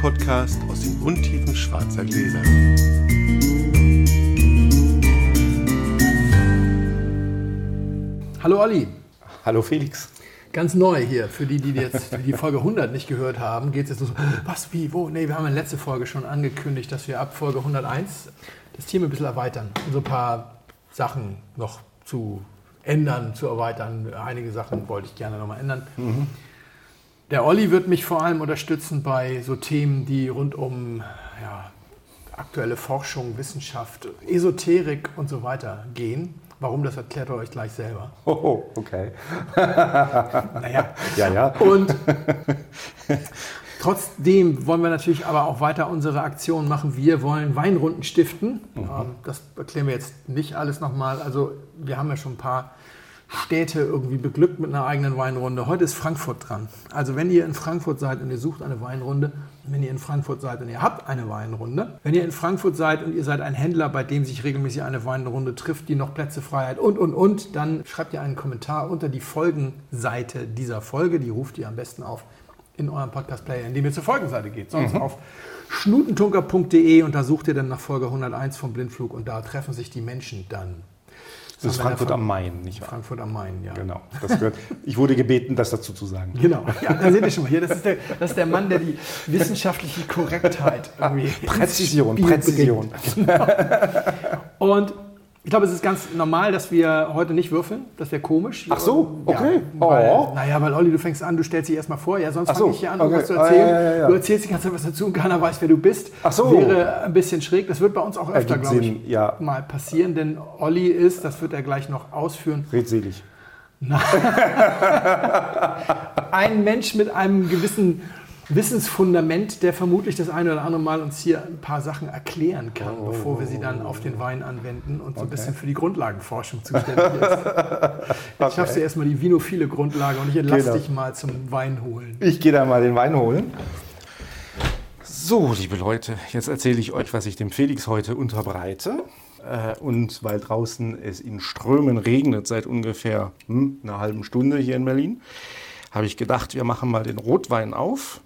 Podcast aus den Untiefen schwarzer Gläser. Hallo Olli. Hallo Felix. Ganz neu hier, für die, die jetzt die Folge 100 nicht gehört haben, geht es jetzt so, was, wie, wo? Nee, wir haben in der letzten Folge schon angekündigt, dass wir ab Folge 101 das Team ein bisschen erweitern und so ein paar Sachen noch zu ändern, zu erweitern. Einige Sachen wollte ich gerne nochmal ändern. Mhm. Der Olli wird mich vor allem unterstützen bei so Themen, die rund um ja, aktuelle Forschung, Wissenschaft, Esoterik und so weiter gehen. Warum, das erklärt er euch gleich selber. Oh, okay. naja. Ja, ja. Und trotzdem wollen wir natürlich aber auch weiter unsere Aktion machen. Wir wollen Weinrunden stiften. Mhm. Ähm, das erklären wir jetzt nicht alles nochmal. Also wir haben ja schon ein paar Städte irgendwie beglückt mit einer eigenen Weinrunde. Heute ist Frankfurt dran. Also wenn ihr in Frankfurt seid und ihr sucht eine Weinrunde, wenn ihr in Frankfurt seid und ihr habt eine Weinrunde, wenn ihr in Frankfurt seid und ihr seid ein Händler, bei dem sich regelmäßig eine Weinrunde trifft, die noch Plätze frei hat und, und, und, dann schreibt ihr einen Kommentar unter die Folgenseite dieser Folge. Die ruft ihr am besten auf in eurem Podcast-Player, indem ihr zur Folgenseite geht. Sonst mhm. auf schnutentunker.de und da sucht ihr dann nach Folge 101 vom Blindflug und da treffen sich die Menschen dann. Das, ist Frankfurt am Main, nicht wahr? Frankfurt am Main, ja. Genau. Gehört, ich wurde gebeten, das dazu zu sagen. Genau. Ja, da seht ihr schon mal hier. Das ist der, das ist der Mann, der die wissenschaftliche Korrektheit irgendwie. Präzision, Präzision. Genau. Und ich glaube, es ist ganz normal, dass wir heute nicht würfeln. Das wäre komisch. Ach so, okay. Ja, weil, oh. Naja, weil Olli, du fängst an, du stellst dich erstmal vor. Ja, sonst fange so, ich hier an, um okay. was zu erzählen. Ah, ja, ja, du erzählst die ganze Zeit was dazu und keiner weiß, wer du bist. Ach so. Wäre ein bisschen schräg. Das wird bei uns auch öfter, glaube ich, mal passieren. Denn Olli ist, das wird er gleich noch ausführen. Redselig. ein Mensch mit einem gewissen Wissensfundament, der vermutlich das eine oder andere Mal uns hier ein paar Sachen erklären kann, oh, bevor wir sie dann auf den Wein anwenden und so okay. ein bisschen für die Grundlagenforschung zuständig ist. Jetzt okay. schaffst du erstmal die vinophile Grundlage und ich entlasse genau. dich mal zum Wein holen. Ich gehe da mal den Wein holen. So, liebe Leute, jetzt erzähle ich euch, was ich dem Felix heute unterbreite. Äh, und weil draußen es in Strömen regnet seit ungefähr hm, einer halben Stunde hier in Berlin, habe ich gedacht, wir machen mal den Rotwein auf.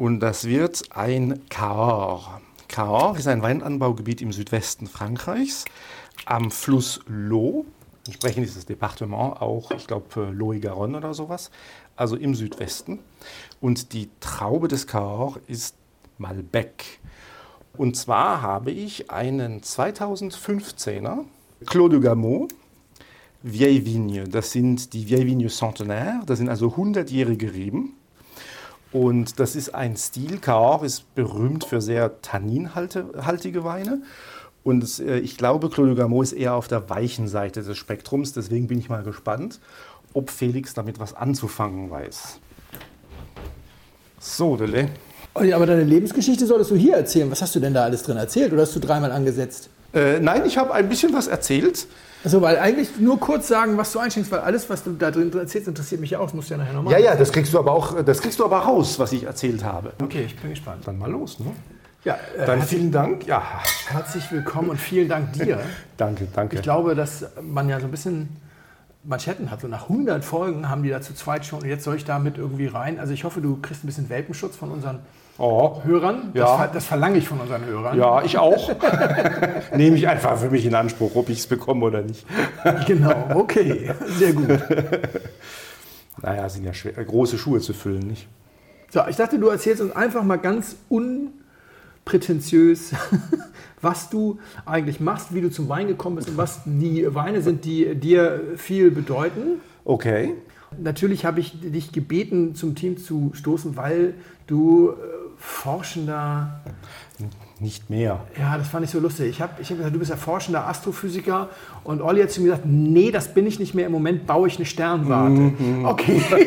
Und das wird ein Cahors. Cahors ist ein Weinanbaugebiet im Südwesten Frankreichs am Fluss Lot. Entsprechend ist das Departement auch, ich glaube, Lot-et-Garonne oder sowas, also im Südwesten. Und die Traube des Cahors ist Malbec. Und zwar habe ich einen 2015er Clos de Gameau Vieille Vigne. Das sind die Vieille Vigne Centenaire, das sind also 100-jährige Reben. Und das ist ein Stil. Cahors ist berühmt für sehr tanninhaltige Weine. Und äh, ich glaube, Claude Gameau ist eher auf der weichen Seite des Spektrums. Deswegen bin ich mal gespannt, ob Felix damit was anzufangen weiß. So, Dele. Aber deine Lebensgeschichte solltest du hier erzählen. Was hast du denn da alles drin erzählt? Oder hast du dreimal angesetzt? Äh, nein, ich habe ein bisschen was erzählt. Also, weil eigentlich nur kurz sagen, was du einschenkst, weil alles, was du da drin erzählst, interessiert mich ja auch. Das musst du ja nachher nochmal. Ja, ja, das kriegst du aber auch, das kriegst du aber raus, was ich erzählt habe. Okay, ich bin gespannt. Dann mal los, ne? Ja, äh, dann vielen Dank. Ja. Herzlich willkommen und vielen Dank dir. danke, danke. Ich glaube, dass man ja so ein bisschen Manschetten hat. So nach 100 Folgen haben die da zu zweit schon und jetzt soll ich damit irgendwie rein. Also ich hoffe, du kriegst ein bisschen Welpenschutz von unseren oh, Hörern. Das, ja. das verlange ich von unseren Hörern. Ja, ich auch. Nehme ich einfach für mich in Anspruch, ob ich es bekomme oder nicht. genau, okay, sehr gut. naja, sind ja schwer, große Schuhe zu füllen, nicht? So, ich dachte, du erzählst uns einfach mal ganz unprätentiös, was du eigentlich machst, wie du zum Wein gekommen bist und was die Weine sind, die dir viel bedeuten. Okay. Natürlich habe ich dich gebeten, zum Team zu stoßen, weil du äh, forschender. Nicht mehr. Ja, das fand ich so lustig. Ich habe ich hab gesagt, du bist ja forschender Astrophysiker und Olli hat zu mir gesagt, nee, das bin ich nicht mehr. Im Moment baue ich eine Sternwarte. Mhm. Okay.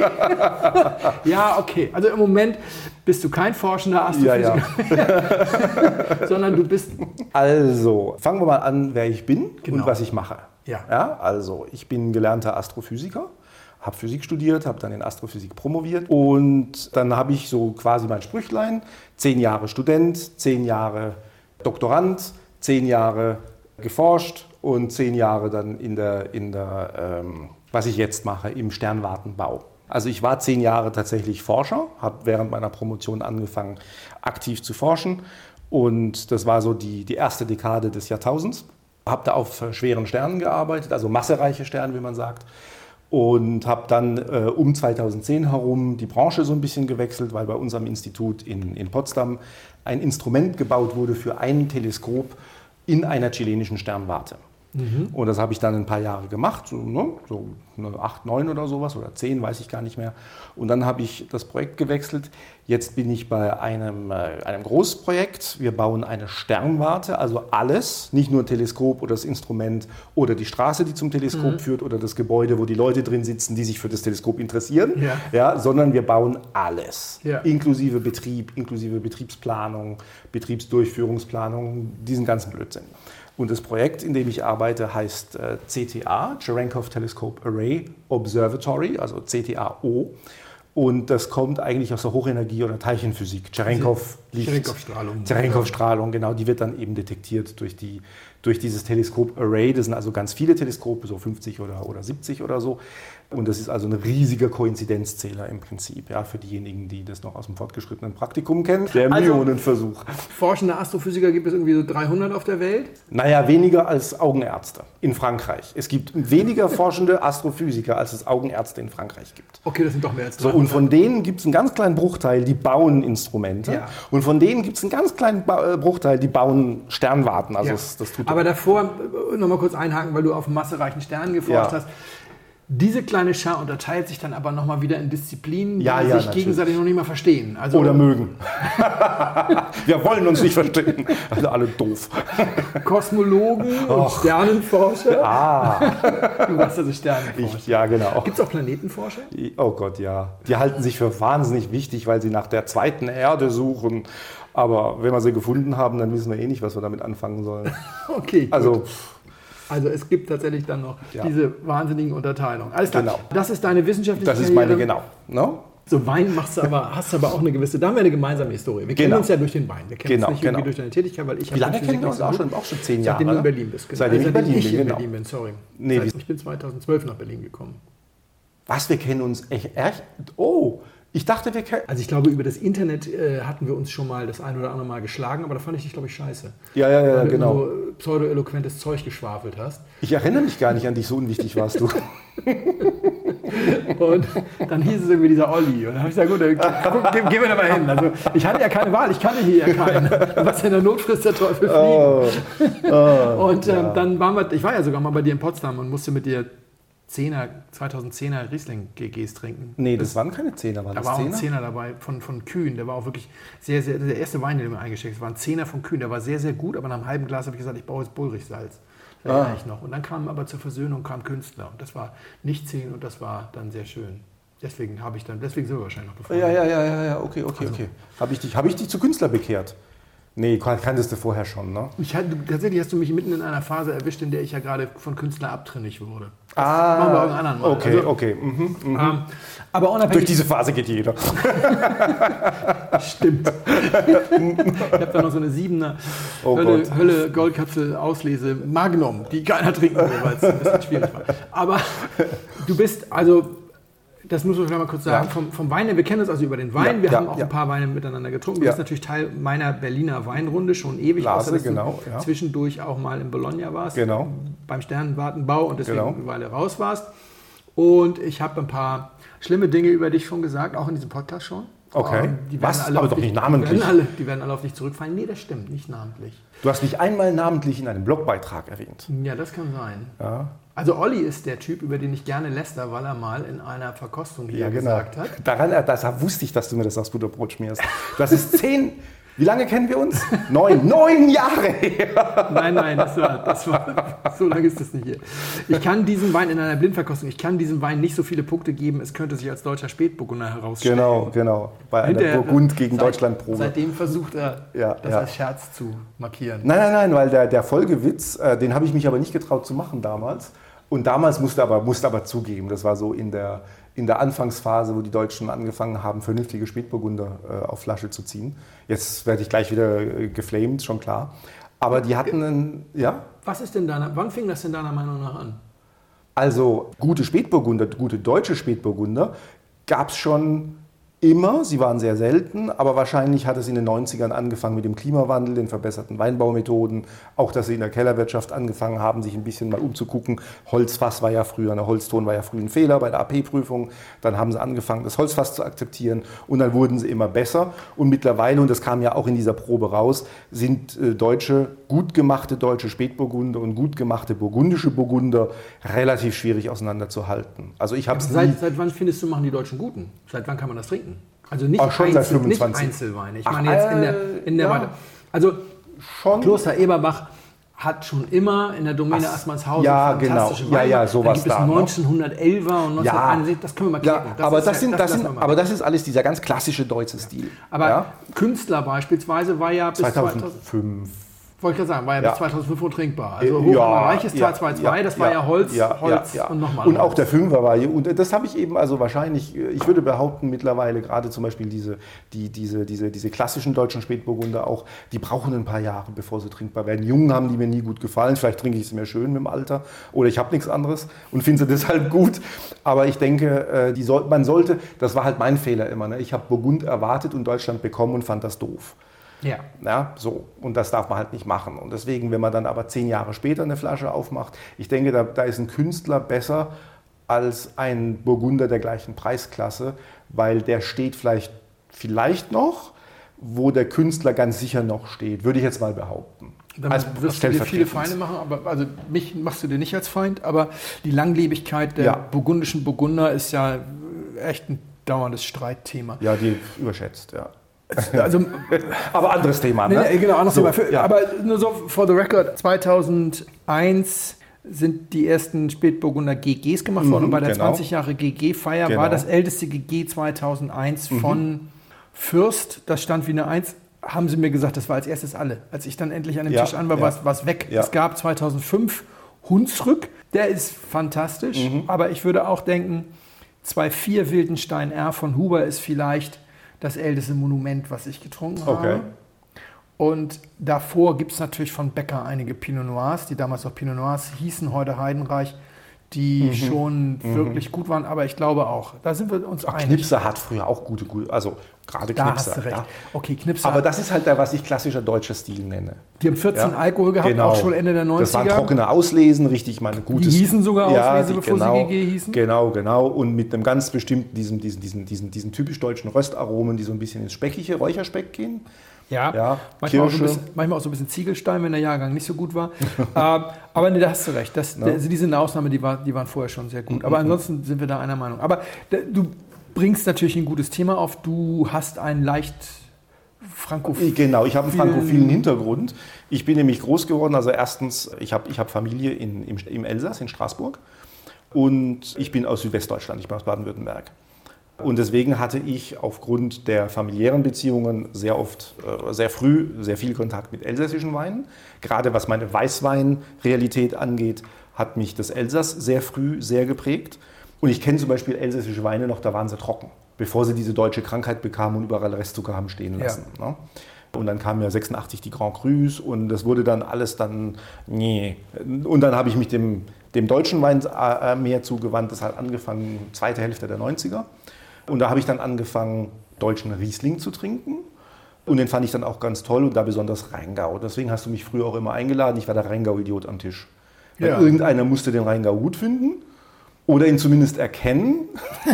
ja, okay. Also im Moment bist du kein forschender Astrophysiker, ja, ja. sondern du bist. Also, fangen wir mal an, wer ich bin genau. und was ich mache. Ja. ja. Also, ich bin gelernter Astrophysiker habe Physik studiert, habe dann in Astrophysik promoviert und dann habe ich so quasi mein Sprüchlein, zehn Jahre Student, zehn Jahre Doktorand, zehn Jahre geforscht und zehn Jahre dann in der, in der ähm, was ich jetzt mache, im Sternwartenbau. Also ich war zehn Jahre tatsächlich Forscher, habe während meiner Promotion angefangen, aktiv zu forschen. Und das war so die, die erste Dekade des Jahrtausends. Habe da auf schweren Sternen gearbeitet, also massereiche Sterne, wie man sagt. Und habe dann äh, um 2010 herum die Branche so ein bisschen gewechselt, weil bei unserem Institut in, in Potsdam ein Instrument gebaut wurde für ein Teleskop in einer chilenischen Sternwarte. Mhm. Und das habe ich dann ein paar Jahre gemacht, so, ne, so acht, neun oder sowas oder zehn, weiß ich gar nicht mehr. Und dann habe ich das Projekt gewechselt. Jetzt bin ich bei einem, äh, einem Großprojekt. Wir bauen eine Sternwarte, also alles, nicht nur ein Teleskop oder das Instrument oder die Straße, die zum Teleskop mhm. führt oder das Gebäude, wo die Leute drin sitzen, die sich für das Teleskop interessieren, ja. Ja, sondern wir bauen alles, ja. inklusive Betrieb, inklusive Betriebsplanung, Betriebsdurchführungsplanung, diesen ganzen Blödsinn. Und das Projekt, in dem ich arbeite, heißt äh, CTA, Cherenkov Telescope Array Observatory, also CTAO. Und das kommt eigentlich aus der Hochenergie- oder Teilchenphysik. Cherenkov-Licht. Cherenkov-Strahlung. Cherenkov-Strahlung, genau. Die wird dann eben detektiert durch, die, durch dieses Teleskop Array. Das sind also ganz viele Teleskope, so 50 oder, oder 70 oder so. Und das ist also ein riesiger Koinzidenzzähler im Prinzip, ja, für diejenigen, die das noch aus dem fortgeschrittenen Praktikum kennen. Der also, Millionenversuch. Forschende Astrophysiker gibt es irgendwie so 300 auf der Welt? Naja, weniger als Augenärzte in Frankreich. Es gibt weniger forschende Astrophysiker, als es Augenärzte in Frankreich gibt. Okay, das sind doch mehr als 300. So, und von denen gibt es einen ganz kleinen Bruchteil, die bauen Instrumente. Ja. Und von denen gibt es einen ganz kleinen ba äh, Bruchteil, die bauen Sternwarten. Also ja. das, das Aber davor, äh, nochmal kurz einhaken, weil du auf massereichen Sternen geforscht ja. hast. Diese kleine Schar unterteilt sich dann aber nochmal wieder in Disziplinen, die ja, ja, sich natürlich. gegenseitig noch nicht mal verstehen. Also Oder mögen. Wir wollen uns nicht verstehen. Also alle doof. Kosmologen und Sternenforscher. Ah. Du warst also Sternenforscher. Ich, ja, genau. Gibt es auch Planetenforscher? Oh Gott, ja. Die halten sich für wahnsinnig wichtig, weil sie nach der zweiten Erde suchen. Aber wenn wir sie gefunden haben, dann wissen wir eh nicht, was wir damit anfangen sollen. okay. Also, gut. Also also es gibt tatsächlich dann noch ja. diese wahnsinnigen Unterteilungen. Alles klar. Genau. Das ist deine wissenschaftliche Das ist meine, genau. No? So Wein machst du aber, hast du aber auch eine gewisse, da haben wir eine gemeinsame Historie. Wir kennen genau. uns ja durch den Wein. Wir kennen genau, uns nicht genau. durch deine Tätigkeit, weil ich Wie lange kennen wir uns auch schon? Auch schon zehn Jahre. Seitdem du in Berlin bist. Genau. Seitdem, ich, in Berlin, ich bin, in genau. Berlin bin, sorry. Nee, ich bin 2012 nach Berlin gekommen. Was, wir kennen uns echt? Oh, ich dachte, wir kennen. Also ich glaube, über das Internet äh, hatten wir uns schon mal das ein oder andere Mal geschlagen, aber da fand ich dich, glaube ich, scheiße. Ja, ja, ja, weil genau. Du so pseudo-eloquentes Zeug geschwafelt hast. Ich erinnere mich gar nicht an dich, so unwichtig warst du. und dann hieß es irgendwie dieser Olli. Und dann habe ich gesagt, gut, dann, guck, gehen geh wir da mal hin. Also ich hatte ja keine Wahl, ich kannte hier ja keinen. Was in der Notfrist der Teufel fliegen. Oh, oh, und ähm, ja. dann waren wir, ich war ja sogar mal bei dir in Potsdam und musste mit dir 10er, 2010er Riesling-GGs trinken. Nee, das, das, waren keine 10er, waren da das war 10er? auch ein Zehner dabei von, von Kühn. Der war auch wirklich sehr, sehr, der erste Wein, den wir eingesteckt haben, war ein Zehner von Kühn. Der war sehr, sehr gut, aber nach einem halben Glas habe ich gesagt, ich brauche jetzt Bullrichsalz. Das ah. erinnere ich noch. Und dann kam aber zur Versöhnung kam Künstler. Und das war nicht 10 und das war dann sehr schön. Deswegen habe ich dann, deswegen sind wir wahrscheinlich noch befreundet. Ja, ja, ja, ja, okay, okay, also. okay. Habe ich, dich, hab ich dich zu Künstler bekehrt? Nee, kanntest du vorher schon, ne? Ich, tatsächlich hast du mich mitten in einer Phase erwischt, in der ich ja gerade von Künstler abtrünnig wurde. Das ah, machen wir irgendeinen anderen Mal. Okay, also, okay. Mhm, mhm. Ähm, aber unabhängig Durch diese Phase geht jeder. Stimmt. ich habe da noch so eine siebener oh Hölle, Hölle Goldkapsel Auslese Magnum, die keiner trinken will, weil es ein bisschen schwierig war. Aber du bist also das muss man vielleicht mal kurz sagen, ja. vom, vom Wein, wir kennen uns also über den Wein, ja, wir ja, haben auch ein paar Weine miteinander getrunken. Du bist natürlich Teil meiner Berliner Weinrunde, schon ewig, Lase, außer dass genau, du zwischendurch auch mal in Bologna warst, genau. beim Sternenwartenbau und deswegen genau. eine Weile raus warst. Und ich habe ein paar schlimme Dinge über dich schon gesagt, auch in diesem Podcast schon. Okay. Die Was? Aber doch nicht namentlich. Die werden, alle, die werden alle auf dich zurückfallen. Nee, das stimmt, nicht namentlich. Du hast mich einmal namentlich in einem Blogbeitrag erwähnt. Ja, das kann sein. Ja. Also Olli ist der Typ, über den ich gerne läster, weil er mal in einer Verkostung hier ja, genau. gesagt hat. Daran das wusste ich, dass du mir das aufs Butterbrot schmierst. Das ist zehn. Wie lange kennen wir uns? Neun. Neun Jahre her. Nein, nein, das war, das war, so lange ist das nicht hier. Ich kann diesen Wein in einer Blindverkostung, ich kann diesem Wein nicht so viele Punkte geben, es könnte sich als deutscher Spätburgunder herausstellen. Genau, genau. Bei einer Burgund gegen seit, Deutschland Probe. Seitdem versucht er, ja, das ja. als Scherz zu markieren. Nein, nein, nein, weil der, der Folgewitz, äh, den habe ich mich aber nicht getraut zu machen damals. Und damals musste aber, musste aber zugeben, das war so in der, in der Anfangsphase, wo die Deutschen angefangen haben, vernünftige Spätburgunder äh, auf Flasche zu ziehen. Jetzt werde ich gleich wieder äh, geflamed, schon klar. Aber die hatten einen, ja? Was ist denn deiner, wann fing das denn deiner Meinung nach an? Also gute Spätburgunder, gute deutsche Spätburgunder gab es schon immer, sie waren sehr selten, aber wahrscheinlich hat es in den 90ern angefangen mit dem Klimawandel, den verbesserten Weinbaumethoden, auch dass sie in der Kellerwirtschaft angefangen haben, sich ein bisschen mal umzugucken. Holzfass war ja früher, eine Holzton war ja früher ein Fehler bei der AP-Prüfung. Dann haben sie angefangen, das Holzfass zu akzeptieren und dann wurden sie immer besser. Und mittlerweile, und das kam ja auch in dieser Probe raus, sind äh, deutsche, gut gemachte deutsche Spätburgunder und gut gemachte burgundische Burgunder relativ schwierig auseinanderzuhalten. Also ich habe Seit, seit wann findest du, machen die Deutschen guten? Seit wann kann man das trinken? Also nicht, Auch schon seit Einzel, nicht 25. Einzelweine. Ich Ach, meine jetzt in der, in der äh, ja. Weite. Also schon Kloster Eberbach hat schon immer in der Domäne Ach, Assmannshausen ja, fantastische genau. Ja, Weine. ja, sowas da. Gibt es da, ne? 1911er und 1961, das können wir mal Ja, klären. aber, das ja- sind, das sind, aber das ist alles dieser ganz klassische deutsche Stil. Aber ja? Künstler beispielsweise war ja bis 2000, 2005. wollte ich gerade sagen, war ja, bis 2005 untrinkbar. Also Äh, ist ja, 222, ja, das war ja Holz, ja, Holz und nochmal Und auch der Fünfer war hier. Und das habe ich eben also wahrscheinlich, äh, ich würde behaupten, mittlerweile gerade zum Beispiel diese, die, diese, diese, diese klassischen deutschen Spätburgunder auch, die brauchen ein paar Jahre, bevor sie trinkbar werden. Jungen haben die mir nie gut gefallen. Vielleicht trinke ich es mir schön mit dem Alter oder ich habe nichts anderes und finde sie deshalb gut. Aber ich denke, äh, die soll, man sollte, das war halt mein Fehler immer. Ne? Ich habe Burgund erwartet und Deutschland bekommen und fand das doof. Ja. Ja, so. Und das darf man halt nicht machen. Und deswegen, wenn man dann aber zehn Jahre später eine Flasche aufmacht, ich denke, da, da ist ein Künstler besser als ein Burgunder der gleichen Preisklasse, weil der steht vielleicht, vielleicht noch, wo der Künstler ganz sicher noch steht, würde ich jetzt mal behaupten. Dann Als wirst du dir viele. Feinde machen, aber also mich machst du dir nicht als Feind, aber die Langlebigkeit der Ja. burgundischen Burgunder ist ja echt ein dauerndes Streitthema. Ja, die überschätzt, ja. Also, Aber anderes Thema, ne? nee, genau, anderes So, Thema. Für, ja. Aber nur so for the record, 2001 sind die ersten Spätburgunder GGs gemacht worden Mhm, und bei der genau. 20 Jahre GG-Feier Genau. war das älteste GG 2001 von Fürst, das stand wie eine Eins, haben sie mir gesagt, das war als erstes alle. Als ich dann endlich an dem Ja, Tisch an war, ja. war es weg. Ja. Es gab 2005 Hunsrück, der ist fantastisch, Mhm. aber ich würde auch denken, 2.4 Wildenstein R von Huber ist vielleicht das älteste Monument, was ich getrunken Okay. habe. Und davor gibt es natürlich von Becker einige Pinot Noirs, die damals auch Pinot Noirs hießen, heute Heidenreich, die Mhm. schon wirklich gut waren. Aber ich glaube auch, da sind wir uns einig. Knipser hat früher auch gute, gute also gerade Da Knipser. hast du recht. Ja. Okay, Knipser. Aber das ist halt der, was ich klassischer deutscher Stil nenne. die haben 14 Ja, Alkohol gehabt, genau. auch schon Ende der 90er. Das waren trockene Auslesen, richtig mal ein gutes. Die hießen sogar Auslese, die- bevor sie genau, GG hießen? Genau, genau. Und mit einem ganz bestimmten, diesen, diesen, diesen, diesen, diesen typisch deutschen Röstaromen, die so ein bisschen ins Speckige, Räucherspeck gehen. Ja, Ja, manchmal, auch so bisschen, manchmal auch so ein bisschen Ziegelstein, wenn der Jahrgang nicht so gut war. ähm, aber nee, da hast du recht. Das, Ne? also diese Ausnahme, die, war, die waren vorher schon sehr Mhm, gut. Aber ansonsten sind wir da einer Meinung. Aber da, du bringst natürlich ein gutes Thema auf. Du hast ein leicht frankophil. Genau, ich habe einen frankophilen Hintergrund. Ich bin nämlich groß geworden. Also erstens, ich habe ich hab Familie in, im, im Elsass, in Straßburg. Und ich bin aus Südwestdeutschland, ich bin aus Baden-Württemberg. Und deswegen hatte ich aufgrund der familiären Beziehungen sehr oft, äh, sehr früh, sehr viel Kontakt mit elsässischen Weinen. Gerade was meine Weißweinrealität angeht, hat mich das Elsass sehr früh sehr geprägt. Und ich kenne zum Beispiel elsässische Weine noch, da waren sie trocken, bevor sie diese deutsche Krankheit bekamen und überall Restzucker haben stehen Ja. lassen. Ne? Und dann kam ja 86 die Grand Crus und das wurde dann alles dann, nee. Und dann habe ich mich dem, dem deutschen Wein äh, mehr zugewandt. Das hat angefangen, zweite Hälfte der 90er. Und da habe ich dann angefangen, deutschen Riesling zu trinken. Und den fand ich dann auch ganz toll und da besonders Rheingau. Deswegen hast du mich früher auch immer eingeladen. Ich war der Rheingau-Idiot am Tisch. Ja. Irgendeiner musste den Rheingau gut finden oder ihn zumindest erkennen.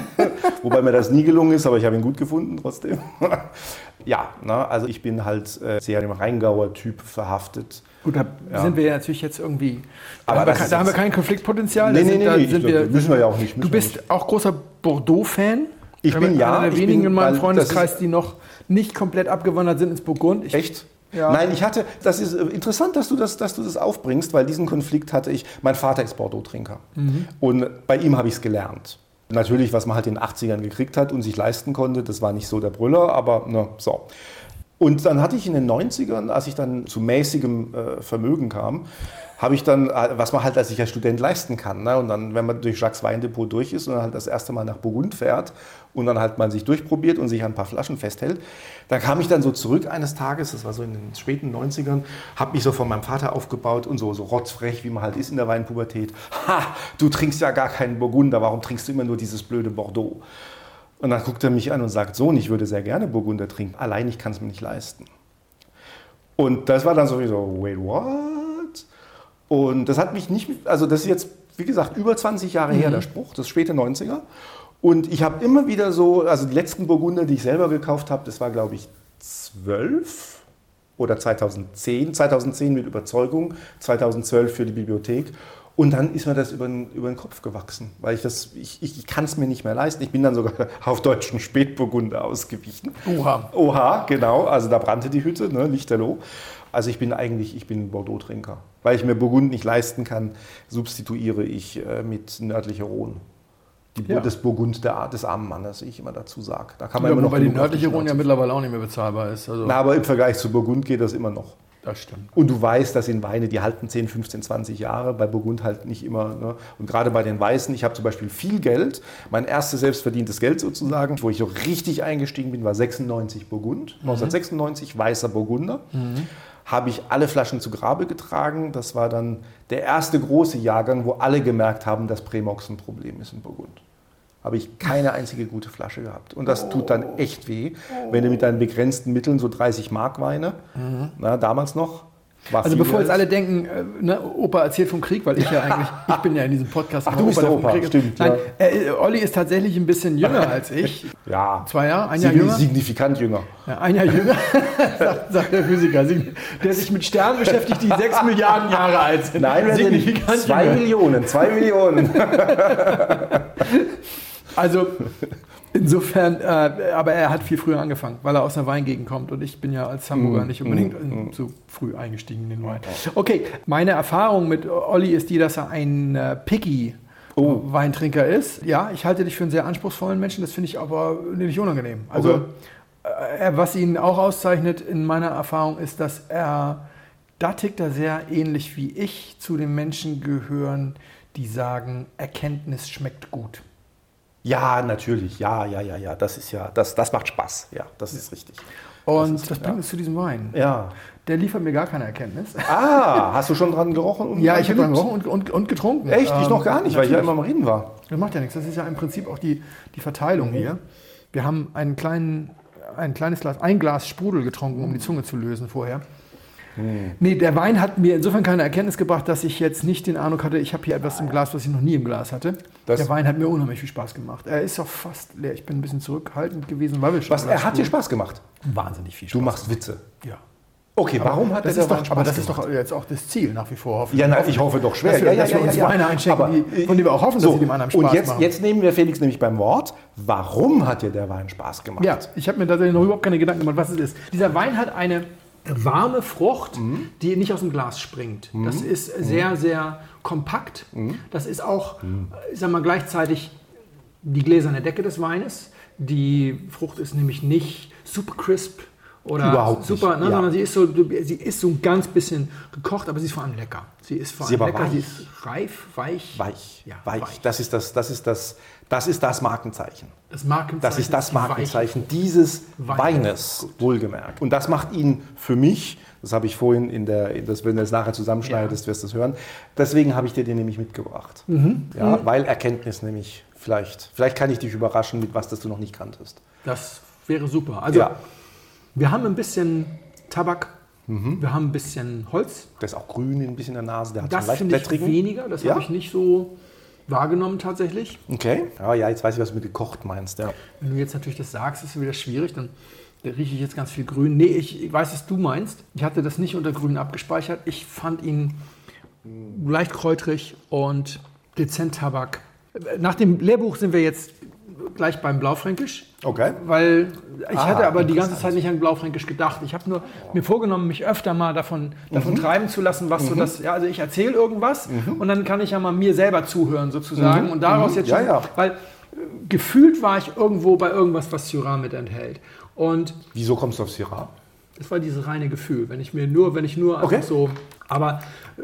Wobei mir das nie gelungen ist, aber ich habe ihn gut gefunden trotzdem. ja, na, also ich bin halt äh, sehr dem Rheingauer Typ verhaftet. Gut, da Ja. sind wir ja natürlich jetzt irgendwie. Da, Aber haben wir, da haben wir kein Konfliktpotenzial. Nee, Da nee, sind, nee, da nee, ich sind glaub, wir, müssen wir ja auch nicht, Du bist auch großer Bordeaux-Fan. Ich bin ja, einer der ich wenigen bin, in meinem Freundeskreis, die noch nicht komplett abgewandert sind ins Burgund. Ich, Echt? Ja. Nein, ich hatte, das ist äh, interessant, dass du das, dass du das aufbringst, weil diesen Konflikt hatte ich, mein Vater ist Bordeaux-Trinker und bei ihm habe ich es gelernt. Natürlich, was man halt in den 80ern gekriegt hat und sich leisten konnte, das war nicht so der Brüller, aber ne, so. Und dann hatte ich in den 90ern, als ich dann zu mäßigem äh, Vermögen kam, habe ich dann, äh, was man halt als sicher Student leisten kann. Ne? Und dann, wenn man durch Jacques Weindepot durch ist und dann halt das erste Mal nach Burgund fährt und dann halt man sich durchprobiert und sich an ein paar Flaschen festhält, dann kam ich dann so zurück eines Tages, das war so in den späten 90ern, habe mich so von meinem Vater aufgebaut und so, so rotzfrech, wie man halt ist in der Weinpubertät. Ha, du trinkst ja gar keinen Burgunder, warum trinkst du immer nur dieses blöde Bordeaux? Und dann guckt er mich an und sagt, Sohn, ich würde sehr gerne Burgunder trinken, allein ich kann es mir nicht leisten. Und das war dann sowieso, wait, what? Und das hat mich nicht, also das ist jetzt, wie gesagt, über 20 Jahre her, der Spruch, das späte 90er. Und ich habe immer wieder so, also die letzten Burgunder, die ich selber gekauft habe, das war glaube ich 12 oder 2010, 2010 mit Überzeugung, 2012 für die Bibliothek. Und dann ist mir das über den, über den Kopf gewachsen, weil ich das, ich, ich, ich kann es mir nicht mehr leisten. Ich bin dann sogar auf deutschen Spätburgunder ausgewichen. Oha. Oha, genau. Also da brannte die Hütte, ne, Lichterloh. Also ich bin eigentlich, ich bin Bordeaux-Trinker. Weil ich mir Burgund nicht leisten kann, substituiere ich äh, mit nördlicher Rhone. Ja. Das Burgund der, des armen Mannes, wie ich immer dazu sage. Da kann Ja, immer noch wobei die nördliche Rhone ja mittlerweile auch nicht mehr bezahlbar ist. Also, Na, aber im Vergleich zu Burgund geht das immer noch. das stimmt. Und du weißt, das sind Weine, die halten 10, 15, 20 Jahre, bei Burgund halt nicht immer. Ne? Und gerade bei den Weißen, ich habe zum Beispiel viel Geld, mein erstes selbstverdientes Geld sozusagen, wo ich so richtig eingestiegen bin, war 96 Burgund, 1996 weißer Burgunder. Habe ich alle Flaschen zu Grabe getragen. Das war dann der erste große Jahrgang, wo alle gemerkt haben, dass Premox ein Problem ist in Burgund. Habe ich keine einzige gute Flasche gehabt. Und das tut dann echt weh, wenn du mit deinen begrenzten Mitteln so 30 Mark Weine, na, damals noch, war Also bevor jetzt alle denken, äh, ne, Opa erzählt vom Krieg, weil ich ja eigentlich, ich bin ja in diesem Podcast. Ach, du bist der vom Opa, Krieg. stimmt, Nein, ja. äh, Olli ist tatsächlich ein bisschen jünger als ich. Ja, Zwei Jahre, ein Jahr signi- jünger. signifikant jünger. Ja, ein Jahr jünger, sagt, sagt der Physiker, Sign- der sich mit Sternen beschäftigt, die sechs Milliarden Jahre alt sind. Nein, sind nicht. Signifikant Zwei jünger. Millionen, zwei Millionen. Also insofern, äh, aber er hat viel früher angefangen, weil er aus einer Weingegend kommt und ich bin ja als Hamburger nicht unbedingt äh, so früh eingestiegen in den Wein. Okay, meine Erfahrung mit Olli ist die, dass er ein äh, picky Weintrinker ist. Ja, ich halte dich für einen sehr anspruchsvollen Menschen, das finde ich aber nicht unangenehm. Also Okay. äh, was ihn auch auszeichnet in meiner Erfahrung ist, dass er, da tickt er sehr ähnlich wie ich, zu den Menschen gehören, die sagen, Erkenntnis schmeckt gut. Ja, natürlich. Ja, ja, ja, ja. Das ist ja, das, das macht Spaß. Ja, das ist richtig. Und das, bringt uns zu diesem Wein. Ja. Der liefert mir gar keine Erkenntnis. Ah, hast du schon dran gerochen? Und Ja, ich habe dran gerochen und, und, und getrunken. Echt? Ich Ähm, noch gar nicht, weil ich ja natürlich. immer am Reden war. Das macht ja nichts. Das ist ja im Prinzip auch die, die Verteilung hier. Wir haben einen kleinen, ein kleines Glas, ein Glas Sprudel getrunken, um die Zunge zu lösen vorher. Nee, der Wein hat mir insofern keine Erkenntnis gebracht, dass ich jetzt nicht den Eindruck hatte, ich habe hier etwas im Glas, was ich noch nie im Glas hatte. Das- der Wein hat mir unheimlich viel Spaß gemacht. Er ist auch fast leer. Ich bin ein bisschen zurückhaltend gewesen, weil wir schon Was, er hat dir Spaß gemacht. wahnsinnig viel Spaß. Du machst Witze. ja. Okay, warum hat das der ist doch, Spaß aber das ist gemacht? doch jetzt auch das Ziel nach wie vor. Hoffen Ja, nein, ich hoffe doch schwer. Dass wir, ja, ja, dass wir ja, uns ja. Weine einschenken, Aber, die, von denen wir auch hoffen, so, dass sie dem anderen Spaß Und jetzt, machen. jetzt nehmen wir Felix nämlich beim Wort. Warum hat dir der Wein Spaß gemacht? Ja, ich habe mir tatsächlich noch überhaupt keine Gedanken gemacht, was es ist. Dieser Wein hat eine warme Frucht, Mhm. die nicht aus dem Glas springt. Das ist sehr, sehr kompakt. Mhm. Das ist auch, ich sag mal, gleichzeitig die gläserne Decke des Weines. Die Frucht ist nämlich nicht super crisp oder Überhaupt super, nicht, ne, ja. sondern sie ist, so, sie ist so ein ganz bisschen gekocht, aber sie ist vor allem lecker. Sie ist vor Sie allem aber lecker, sie weich. ist reif, weich. Weich, Ja, weich. weich. Das ist das, das ist das, das ist das Markenzeichen. Das Markenzeichen Das ist das Markenzeichen dieses Weines. Weines, wohlgemerkt. Und das macht ihn für mich, das habe ich vorhin in der, das, wenn du es nachher zusammenschneidest, wirst du es hören. Deswegen habe ich dir den nämlich mitgebracht. Mhm. Ja, Weil Erkenntnis nämlich vielleicht, vielleicht kann ich dich überraschen mit was, das du noch nicht kanntest. Das wäre super. Also, Ja. Wir haben ein bisschen Tabak, wir haben ein bisschen Holz. Der ist auch grün, ein bisschen in der Nase, der hat Das so finde ich weniger, das Ja? habe ich nicht so wahrgenommen tatsächlich. Okay. Ja, ja, jetzt weiß ich, was du mit gekocht meinst. Ja. Wenn du jetzt natürlich das sagst, ist es wieder schwierig, dann rieche ich jetzt ganz viel grün. Nee, ich, ich weiß, was du meinst. Ich hatte das nicht unter grün abgespeichert. Ich fand ihn leicht kräutrig und dezent Tabak. Nach dem Lehrbuch sind wir jetzt gleich beim Blaufränkisch. Okay. Weil ich Ah, hatte aber die ganze. Zeit nicht an Blaufränkisch gedacht. Ich habe nur mir vorgenommen, mich öfter mal davon, davon Mhm. treiben zu lassen, was so das, ja, also ich erzähle irgendwas und dann kann ich ja mal mir selber zuhören sozusagen und daraus jetzt Mhm. Ja, schon, ja. weil äh, gefühlt war ich irgendwo bei irgendwas, was Syrah mit enthält. Und Wieso kommst du auf Syrah? es war dieses reine Gefühl, wenn ich mir nur, wenn ich nur Okay. so, aber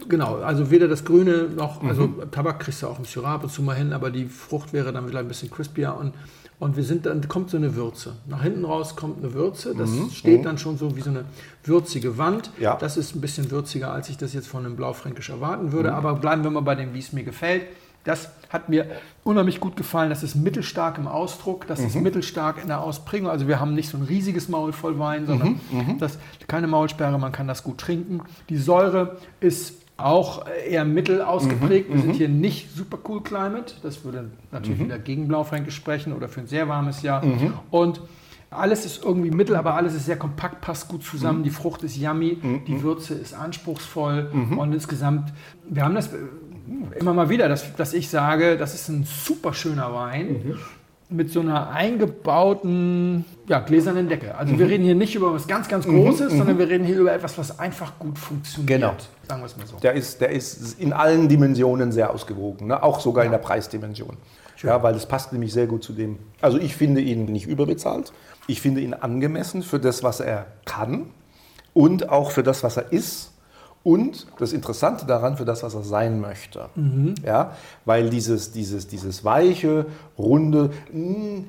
genau, also weder das Grüne noch, also Mhm. Tabak kriegst du auch im Syrah ab und zu mal hin, aber die Frucht wäre dann wieder ein bisschen crispier und und wir sind dann kommt so eine Würze. Nach hinten raus kommt eine Würze. Das steht dann schon so wie so eine würzige Wand. Mhm. Ja. Das ist ein bisschen würziger, als ich das jetzt von einem Blaufränkisch erwarten würde. Mhm. Aber bleiben wir mal bei dem, wie es mir gefällt. Das hat mir unheimlich gut gefallen. Das ist mittelstark im Ausdruck, das Mhm. ist mittelstark in der Ausprägung. Also wir haben nicht so ein riesiges Maul voll Wein, sondern Mhm, das, keine Maulsperre, man kann das gut trinken. Die Säure ist auch eher mittel ausgeprägt. Mhm, Wir sind hier nicht super cool climate. Das würde natürlich wieder gegen Blaufränkisch sprechen oder für ein sehr warmes Jahr. Mhm. Und alles ist irgendwie mittel, aber alles ist sehr kompakt, passt gut Mhm. zusammen. Die Frucht ist yummy, die Würze ist anspruchsvoll Mhm. und insgesamt, wir haben das immer mal wieder, dass, dass ich sage, das ist ein super schöner Wein Mhm. Mit so einer eingebauten ja, gläsernen Decke. Also Mhm. wir reden hier nicht über was ganz, ganz Großes, sondern wir reden hier über etwas, was einfach gut funktioniert. Genau. Sagen wir es mal so. Der ist, der ist in allen Dimensionen sehr ausgewogen, ne? auch sogar in der Preisdimension. Ja, weil das passt nämlich sehr gut zu dem. Also ich finde ihn nicht überbezahlt. Ich finde ihn angemessen für das, was er kann und auch für das, was er ist. Und das Interessante daran, für das, was er sein möchte. Ja, weil dieses, dieses, dieses weiche, runde, mh,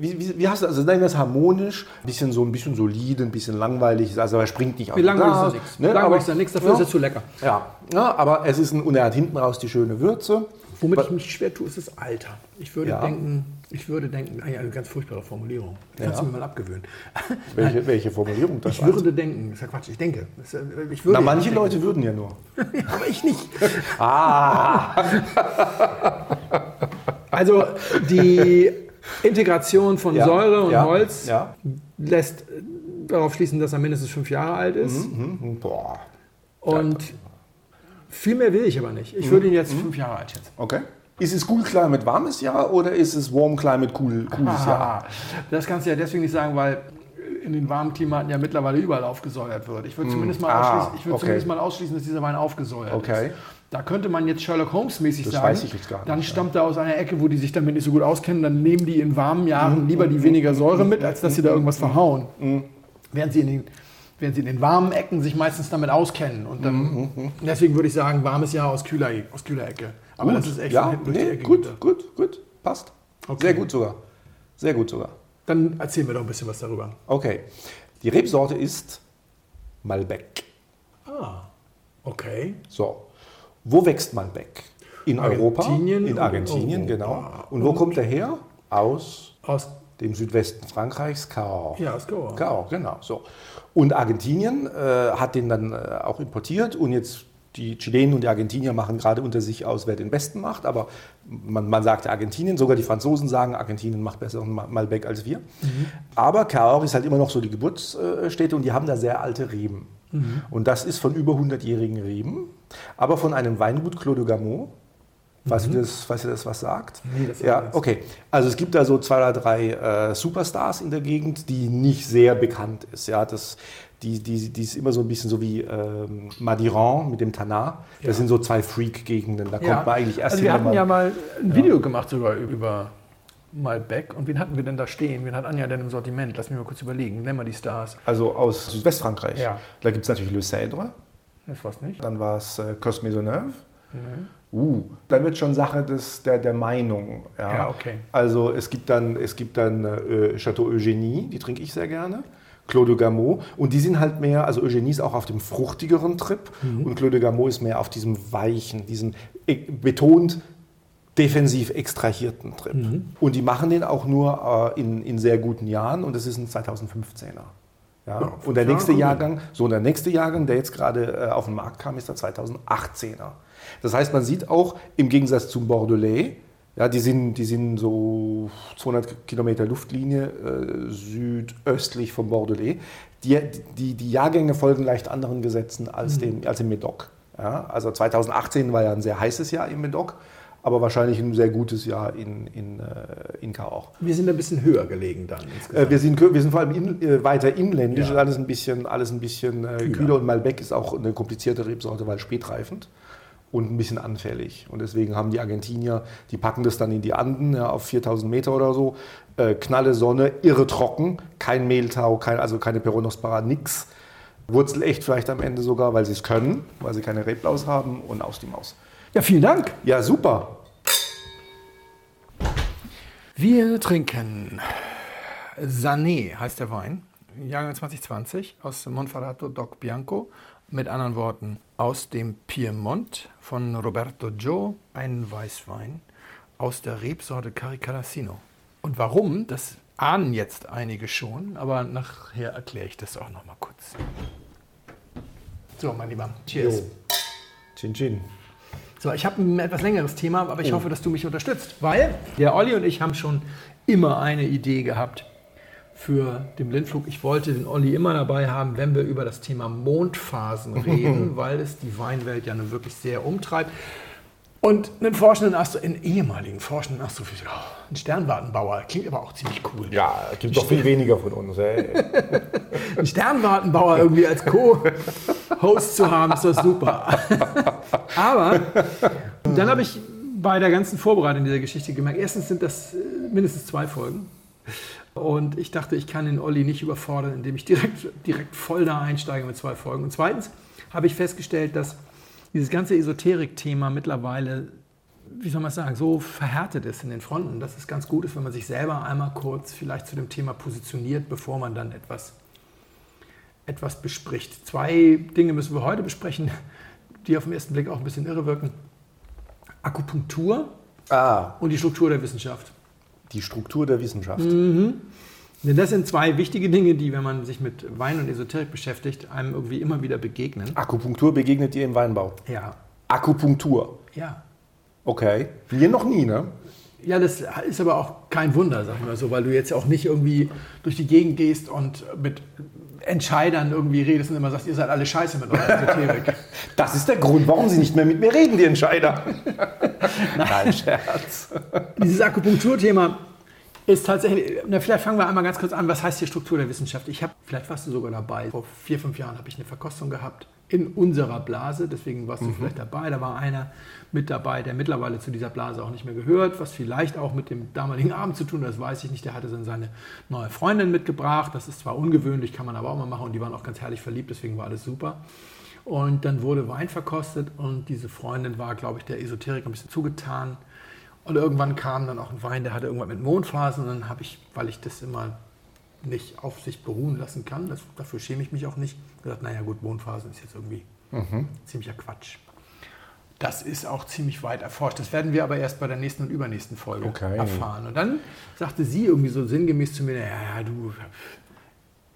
wie, wie, wie hast du, also nein, das harmonisch, ein bisschen so ein bisschen solide, ein bisschen langweilig, also er springt nicht auf Wie langweilig ist da nichts. ne? Langweilig Aber- ist da nichts, dafür ja. ist er zu lecker. Ja, ja aber es ist ein, und er hat hinten raus die schöne Würze. Womit ich mich schwer tue, ist das Alter. Ich würde Ja. denken, ich würde denken, eine ganz furchtbare Formulierung. Kannst Ja. du mir mal abgewöhnen. Welche, welche Formulierung das Ich war? würde denken, das ist ja Quatsch, ich denke. Das Ich Na, manche denken. Leute würden ja nur. aber ich nicht. Ah, Also die Integration von Ja, Säure und Holz lässt darauf schließen, dass er mindestens fünf Jahre alt ist. Mhm, boah. Und viel mehr will ich aber nicht. Ich würde ihn jetzt fünf Jahre alt schätzen. Okay. Ist es Cool Climate warmes Jahr oder ist es Warm Climate cool, cooles Jahr? Ah, das kannst du ja deswegen nicht sagen, weil in den warmen Klimaten ja mittlerweile überall aufgesäuert wird. Ich würde zumindest, mal Ah, ich würde okay. zumindest mal ausschließen, dass dieser Wein aufgesäuert Okay. ist. Da könnte man jetzt Sherlock Holmes mäßig Das sagen, weiß ich jetzt gar nicht, dann ja. stammt er aus einer Ecke, wo die sich damit nicht so gut auskennen, dann nehmen die in warmen. Jahren lieber die weniger Säure mit, als dass sie da irgendwas verhauen. Während sie in den während sie in den warmen Ecken sich meistens damit auskennen. Und dann, Mhm, deswegen würde ich sagen, warmes Jahr aus kühler, aus kühler Ecke. Aber das ist echt ja, nee, gut, runter. gut, gut, passt. Okay. Sehr gut sogar. Sehr gut sogar. Dann erzähl mir doch ein bisschen was darüber. Okay. Die Rebsorte ist Malbec. Ah, okay. So. Wo wächst Malbec? In Europa, Argentinien in und Argentinien, Europa. genau. Und wo kommt er her? Aus Aus, dem Südwesten Frankreichs, Cahors. ja, aus Goa. Cahors, genau. So. Und Argentinien äh, hat den dann äh, auch importiert und jetzt die Chilenen und die Argentinier machen gerade unter sich aus, wer den besten macht, aber man, man sagt Argentinien, sogar die Franzosen sagen, Argentinien macht besseren Ma- Malbec als wir. Aber Cahors ist halt immer noch so die Geburtsstätte und die haben da sehr alte Reben. Und das ist von über 100-jährigen Reben, aber von einem Weingut Claude Gamot. Weißt, du das, weißt du das, was sagt? Nee, das ja, okay. Also es gibt da so zwei oder drei äh, Superstars in der Gegend, die nicht sehr bekannt ist. Ja, das, die, die, die ist immer so ein bisschen so wie ähm, Madiran mit dem Tanat. Das Ja. sind so zwei Freak-Gegenden. Da kommt man eigentlich erst also wir hatten ja man- mal ein Video gemacht sogar über Malbec. Und wen hatten wir denn da stehen? Wen hat Anja denn im Sortiment? Lass mich mal kurz überlegen. Nennen wir die Stars. also aus Südwestfrankreich. Ja. Da gibt es natürlich Le Cèdre, Das war's nicht. dann war es äh, Cos Maisonneuve. Uh, dann wird schon Sache des, der, der Meinung. Ja. Ja, okay. Also es gibt dann, es gibt dann äh, Chateau Eugénie, die trinke ich sehr gerne. Claude Gamot. Und die sind halt mehr, also Eugénie ist auch auf dem fruchtigeren Trip und Claude Gamot ist mehr auf diesem weichen, diesen e betont defensiv extrahierten Trip. Und die machen den auch nur äh, in, in sehr guten Jahren und das ist ein 2015er. Ja, Ja, und der nächste Jahrgang, so der nächste Jahrgang, der jetzt gerade äh, auf den Markt kam, ist der 2018er. Das heißt, man sieht auch im Gegensatz zum Bordelais, ja, die sind, die sind so 200 Kilometer Luftlinie äh, südöstlich vom Bordelais. Die, die, die Jahrgänge folgen leicht anderen Gesetzen als, dem, als im Medoc. Ja, also 2018 war ja ein sehr heißes Jahr im Medoc, aber wahrscheinlich ein sehr gutes Jahr in, in, äh, in Cahors. Wir sind ein bisschen höher gelegen dann. Äh, wir, sind, wir sind vor allem in, äh, weiter inländisch, Ja. alles ein bisschen, alles ein bisschen äh, kühler. und Malbec ist auch eine komplizierte Rebsorte, weil spätreifend und ein bisschen anfällig. Und deswegen haben die Argentinier, die packen das dann in die Anden ja, auf 4000 Meter oder so, äh, knalle Sonne, irre trocken, kein Mehltau, kein, also keine Peronospora, nix. Wurzelecht vielleicht am Ende sogar, weil sie es können, weil sie keine Reblaus haben und aus die Maus. Ja, vielen Dank. Ja, super. Wir trinken Sané heißt der Wein. Jahrgang 2020 aus Monferrato Doc Bianco. Mit anderen Worten, aus dem Piemont von Roberto Gio, ein Weißwein aus der Rebsorte Caricarassino. Und warum, das ahnen jetzt einige schon, aber nachher erkläre ich das auch noch mal kurz. So, mein Lieber, cheers. Jo. Chin Chin. So, ich habe ein etwas längeres Thema, aber ich hoffe, dass du mich unterstützt, weil der Olli und ich haben schon immer eine Idee gehabt für den Blindflug. Ich wollte den Olli immer dabei haben, wenn wir über das Thema Mondphasen reden, weil es die Weinwelt ja nun wirklich sehr umtreibt. Und einen forschenden Astro, einen ehemaligen forschenden Astrophysik, oh, ein Sternwartenbauer, klingt aber auch ziemlich cool. Ja, es gibt doch viel weniger von uns. Ey. Einen Sternwartenbauer irgendwie als Co-Host zu haben, ist das super. Aber dann habe ich bei der ganzen Vorbereitung dieser Geschichte gemerkt, erstens sind das äh, mindestens zwei Folgen. Und ich dachte, ich kann den Olli nicht überfordern, indem ich direkt, direkt voll da einsteige mit zwei Folgen. Und zweitens habe ich festgestellt, dass dieses ganze Esoterik-Thema mittlerweile, wie soll man es sagen, so verhärtet ist in den Fronten, dass es ganz gut ist, wenn man sich selber einmal kurz vielleicht zu dem Thema positioniert, bevor man dann etwas, etwas bespricht. Zwei Dinge müssen wir heute besprechen, die auf den ersten Blick auch ein bisschen irre wirken. Akupunktur Ah, und die Struktur der Wissenschaft. die Struktur der Wissenschaft. Denn das sind zwei wichtige Dinge, die, wenn man sich mit Wein und Esoterik beschäftigt, einem irgendwie immer wieder begegnen. Akupunktur begegnet ihr im Weinbau. Ja, Akupunktur. ja. Okay. Wir noch nie, ne? Ja, das ist aber auch kein Wunder, sag ich mal so, weil du jetzt auch nicht irgendwie durch die Gegend gehst und mit Entscheidern irgendwie redest und immer sagst, ihr seid alle scheiße mit eurer Esoterik. Das ist der Grund, warum sie nicht mehr mit mir reden, die Entscheider. Nein, Scherz. Dieses Akupunkturthema ist tatsächlich, na, vielleicht fangen wir einmal ganz kurz an, was heißt hier Struktur der Wissenschaft? Ich habe, vielleicht warst du sogar dabei, vor vier, fünf Jahren habe ich eine Verkostung gehabt in unserer Blase, deswegen warst du vielleicht dabei. Da war einer mit dabei, der mittlerweile zu dieser Blase auch nicht mehr gehört, was vielleicht auch mit dem damaligen Abend zu tun hat, das weiß ich nicht. Der hatte dann seine neue Freundin mitgebracht, das ist zwar ungewöhnlich, kann man aber auch mal machen und die waren auch ganz herrlich verliebt, deswegen war alles super. Und dann wurde Wein verkostet und diese Freundin war, glaube ich, der Esoterik ein bisschen zugetan. Und irgendwann kam dann auch ein Wein, der hatte irgendwas mit Mondphasen. Und dann habe ich, weil ich das immer nicht auf sich beruhen lassen kann, das, dafür schäme ich mich auch nicht, gesagt, naja gut, Mondphasen ist jetzt irgendwie ziemlicher Quatsch. Das ist auch ziemlich weit erforscht. Das werden wir aber erst bei der nächsten und übernächsten Folge Okay. erfahren. Und dann sagte sie irgendwie so sinngemäß zu mir, ja, ja, du,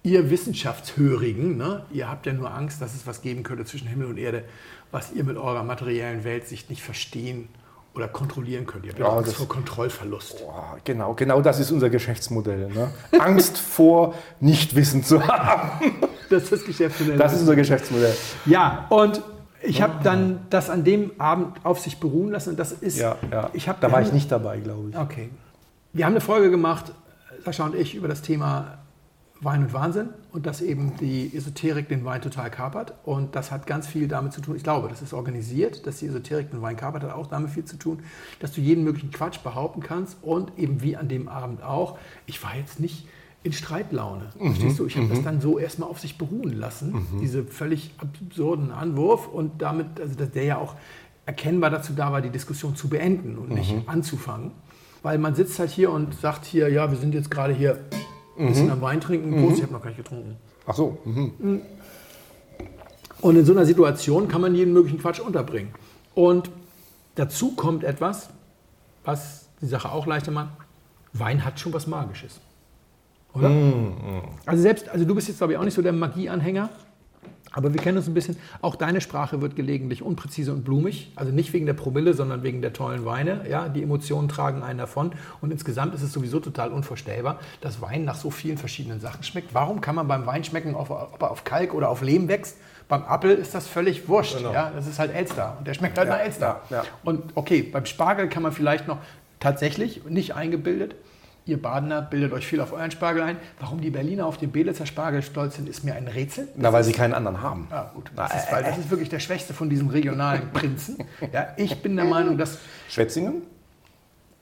ihr Wissenschaftshörigen, ne, ihr habt ja nur Angst, dass es was geben könnte zwischen Himmel und Erde, was ihr mit eurer materiellen Weltsicht nicht verstehen oder kontrollieren könnt. Ihr habt ja Angst das- vor Kontrollverlust. Boah, genau, genau das ist unser Geschäftsmodell. Ne? Angst vor Nichtwissen zu haben. Das ist das Geschäftsmodell. Das ist unser Geschäftsmodell. Ja, und ich habe dann das an dem Abend auf sich beruhen lassen. Und das ist, Ja, ja. ich hab, da war ich nicht dabei, glaube ich. Okay. Wir haben eine Folge gemacht, Sascha und ich, über das Thema Wein und Wahnsinn und dass eben die Esoterik den Wein total kapert. Und das hat ganz viel damit zu tun, ich glaube, das ist organisiert, dass die Esoterik den Wein kapert, hat auch damit viel zu tun, dass du jeden möglichen Quatsch behaupten kannst und eben wie an dem Abend auch, ich war jetzt nicht in Streitlaune. Verstehst du? Ich habe das dann so erstmal auf sich beruhen lassen, diese völlig absurden Anwurf und damit, also dass der ja auch erkennbar dazu da war, die Diskussion zu beenden und nicht anzufangen. Weil man sitzt halt hier und sagt hier, ja, wir sind jetzt gerade hier ein bisschen am Wein trinken. Prost, ich habe noch gar nicht getrunken. Ach so. Mhm. Und in so einer Situation kann man jeden möglichen Quatsch unterbringen. Und dazu kommt etwas, was die Sache auch leichter macht. Wein hat schon was Magisches. Oder? Also selbst, also du bist jetzt glaube ich auch nicht so der Magieanhänger, aber wir kennen uns ein bisschen. Auch deine Sprache wird gelegentlich unpräzise und blumig. Also nicht wegen der Promille, sondern wegen der tollen Weine. Ja, die Emotionen tragen einen davon. Und insgesamt ist es sowieso total unvorstellbar, dass Wein nach so vielen verschiedenen Sachen schmeckt. Warum kann man beim Wein schmecken, ob er auf Kalk oder auf Lehm wächst? Beim Apfel ist das völlig wurscht. Genau. Ja, das ist halt Elster. Und der schmeckt halt Ja, nach Elster. ja, ja. Und okay, beim Spargel kann man vielleicht noch tatsächlich nicht eingebildet. Ihr Badener bildet euch viel auf euren Spargel ein. Warum die Berliner auf den Belitzer Spargel stolz sind, ist mir ein Rätsel. Na, weil sie keinen anderen haben. Ja, gut. Das ist, weil das ist wirklich der schwächste von diesen regionalen Prinzen. Ja, ich bin der Meinung, dass. Schwetzingen?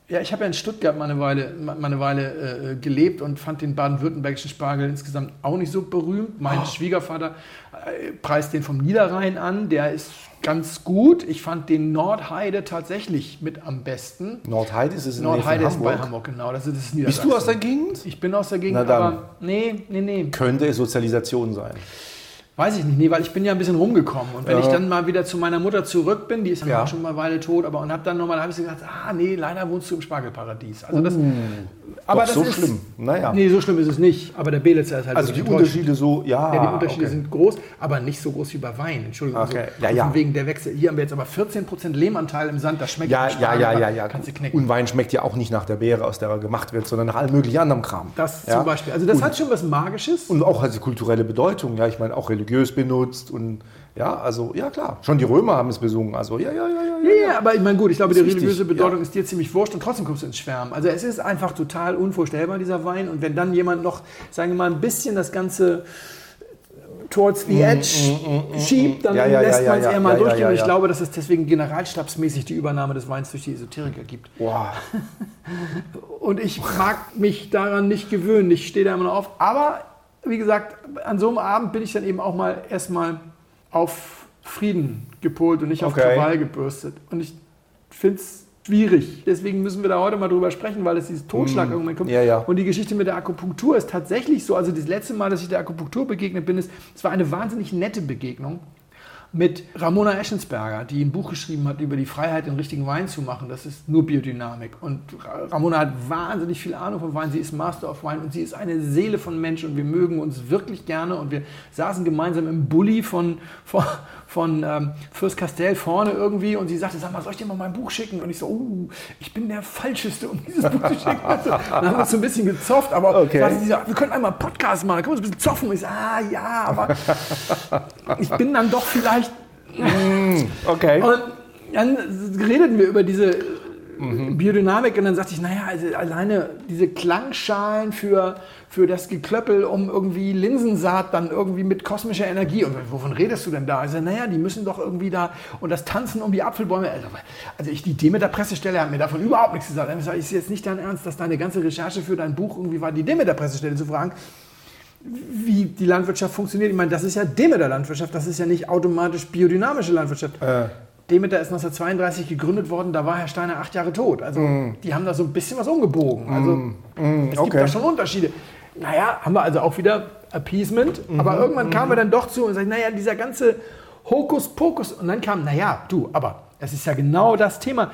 Ja, ich habe ja in Stuttgart mal eine Weile, mal eine Weile äh, gelebt und fand den baden-württembergischen Spargel insgesamt auch nicht so berühmt. Mein Schwiegervater äh, preist den vom Niederrhein an. Der ist ganz gut. Ich fand den Nordheide tatsächlich mit am besten. Nordheide ist es in Nordheide ist bei Hamburg. Genau. Das ist das Bist du aus der Gegend? Ich bin aus der Gegend, Na dann. aber nee, nee, nee. Könnte es Sozialisation sein. Weiß ich nicht, nee, weil ich bin ja ein bisschen rumgekommen. Und wenn Ja. ich dann mal wieder zu meiner Mutter zurück bin, die ist ja, Ja. auch schon mal eine Weile tot, aber und habe dann nochmal, habe ich so gesagt, ah nee, leider wohnst du im Spargelparadies. Also das, aber Doch, das so ist, schlimm. Naja. Nee, so schlimm ist es nicht. Aber der Belitzer ist halt Also die. Unterschiede so, ja. Ja, die Unterschiede okay. sind groß, aber nicht so groß wie bei Wein. Entschuldigung. Okay. Also, Ja, ja. Wegen der Wechsel. Hier haben wir jetzt aber 14% Lehmanteil im Sand, das schmeckt Ja, nach ja, ja, ja, ja. Kannst du knicken. Und Wein schmeckt ja auch nicht nach der Beere, aus der er gemacht wird, sondern nach allem möglichen anderen Kram. das ja? zum Beispiel. Also das hat schon was Magisches. Und auch also kulturelle Bedeutung, ja, ich meine auch religiös benutzt und ja, also ja klar, schon die Römer haben es besungen, also ja, ja, ja, ja. Ja, ja, aber ich meine, gut, ich glaube, die wichtig, religiöse Bedeutung ja. ist dir ziemlich wurscht und trotzdem kommst du ins Schwärmen. Also es ist einfach total unvorstellbar, dieser Wein. Und wenn dann jemand noch, sagen wir mal, ein bisschen das Ganze towards the edge schiebt, dann Mm, Ja, ja, lässt ja, man es ja, eher mal durchgehen. Und ich glaube, dass es deswegen generalstabsmäßig die Übernahme des Weins durch die Esoteriker gibt. Boah. Und ich mag mich daran nicht gewöhnen. Ich stehe da immer noch auf. Aber wie gesagt, an so einem Abend bin ich dann eben auch mal erstmal auf Frieden gepolt und nicht auf Okay. Krawall gebürstet. Und ich finde es schwierig. Deswegen müssen wir da heute mal drüber sprechen, weil es dieses Totschlagargument kommt. Mm, Ja, ja. Und die Geschichte mit der Akupunktur ist tatsächlich so. Also das letzte Mal, dass ich der Akupunktur begegnet bin, ist, es war eine wahnsinnig nette Begegnung mit Ramona Eschensberger, die ein Buch geschrieben hat über die Freiheit, den richtigen Wein zu machen. Das ist nur Biodynamik. Und Ra- Ramona hat wahnsinnig viel Ahnung von Wein. Sie ist Master of Wine und sie ist eine Seele von Mensch und wir mögen uns wirklich gerne. Und wir saßen gemeinsam im Bulli von, von, von ähm, Fürst Castell vorne irgendwie und sie sagte, sag mal, soll ich dir mal mein Buch schicken? Und ich so, oh, ich bin der Falscheste, um dieses Buch zu schicken. Also, dann haben wir uns so ein bisschen gezofft, aber Okay. sagte sie so, wir können einmal einen Podcast machen, da können wir uns ein bisschen zoffen. Und ich so, ah ja, aber ich bin dann doch vielleicht Okay. und dann redeten wir über diese Biodynamik und dann sagte ich, naja, also alleine diese Klangschalen für, für das Geklöppel um irgendwie Linsensaat dann irgendwie mit kosmischer Energie. Und wovon redest du denn da? Also, naja, die müssen doch irgendwie da und das Tanzen um die Apfelbäume. Also, also ich, die Demeter-Pressestelle hat mir davon überhaupt nichts gesagt. Dann sage ich, ist jetzt nicht dein Ernst, dass deine ganze Recherche für dein Buch irgendwie war, die Demeter-Pressestelle zu fragen wie die Landwirtschaft funktioniert. Ich meine, das ist ja Demeter-Landwirtschaft, das ist ja nicht automatisch biodynamische Landwirtschaft. Äh. Demeter ist 1932 gegründet worden, da war Herr Steiner acht Jahre tot. Also die haben da so ein bisschen was umgebogen. Also es gibt okay. da schon Unterschiede. Naja, haben wir also auch wieder Appeasement, aber irgendwann kamen wir dann doch zu und sagten, naja, dieser ganze Hokuspokus. Und dann kam, naja, du, aber es ist ja genau das Thema.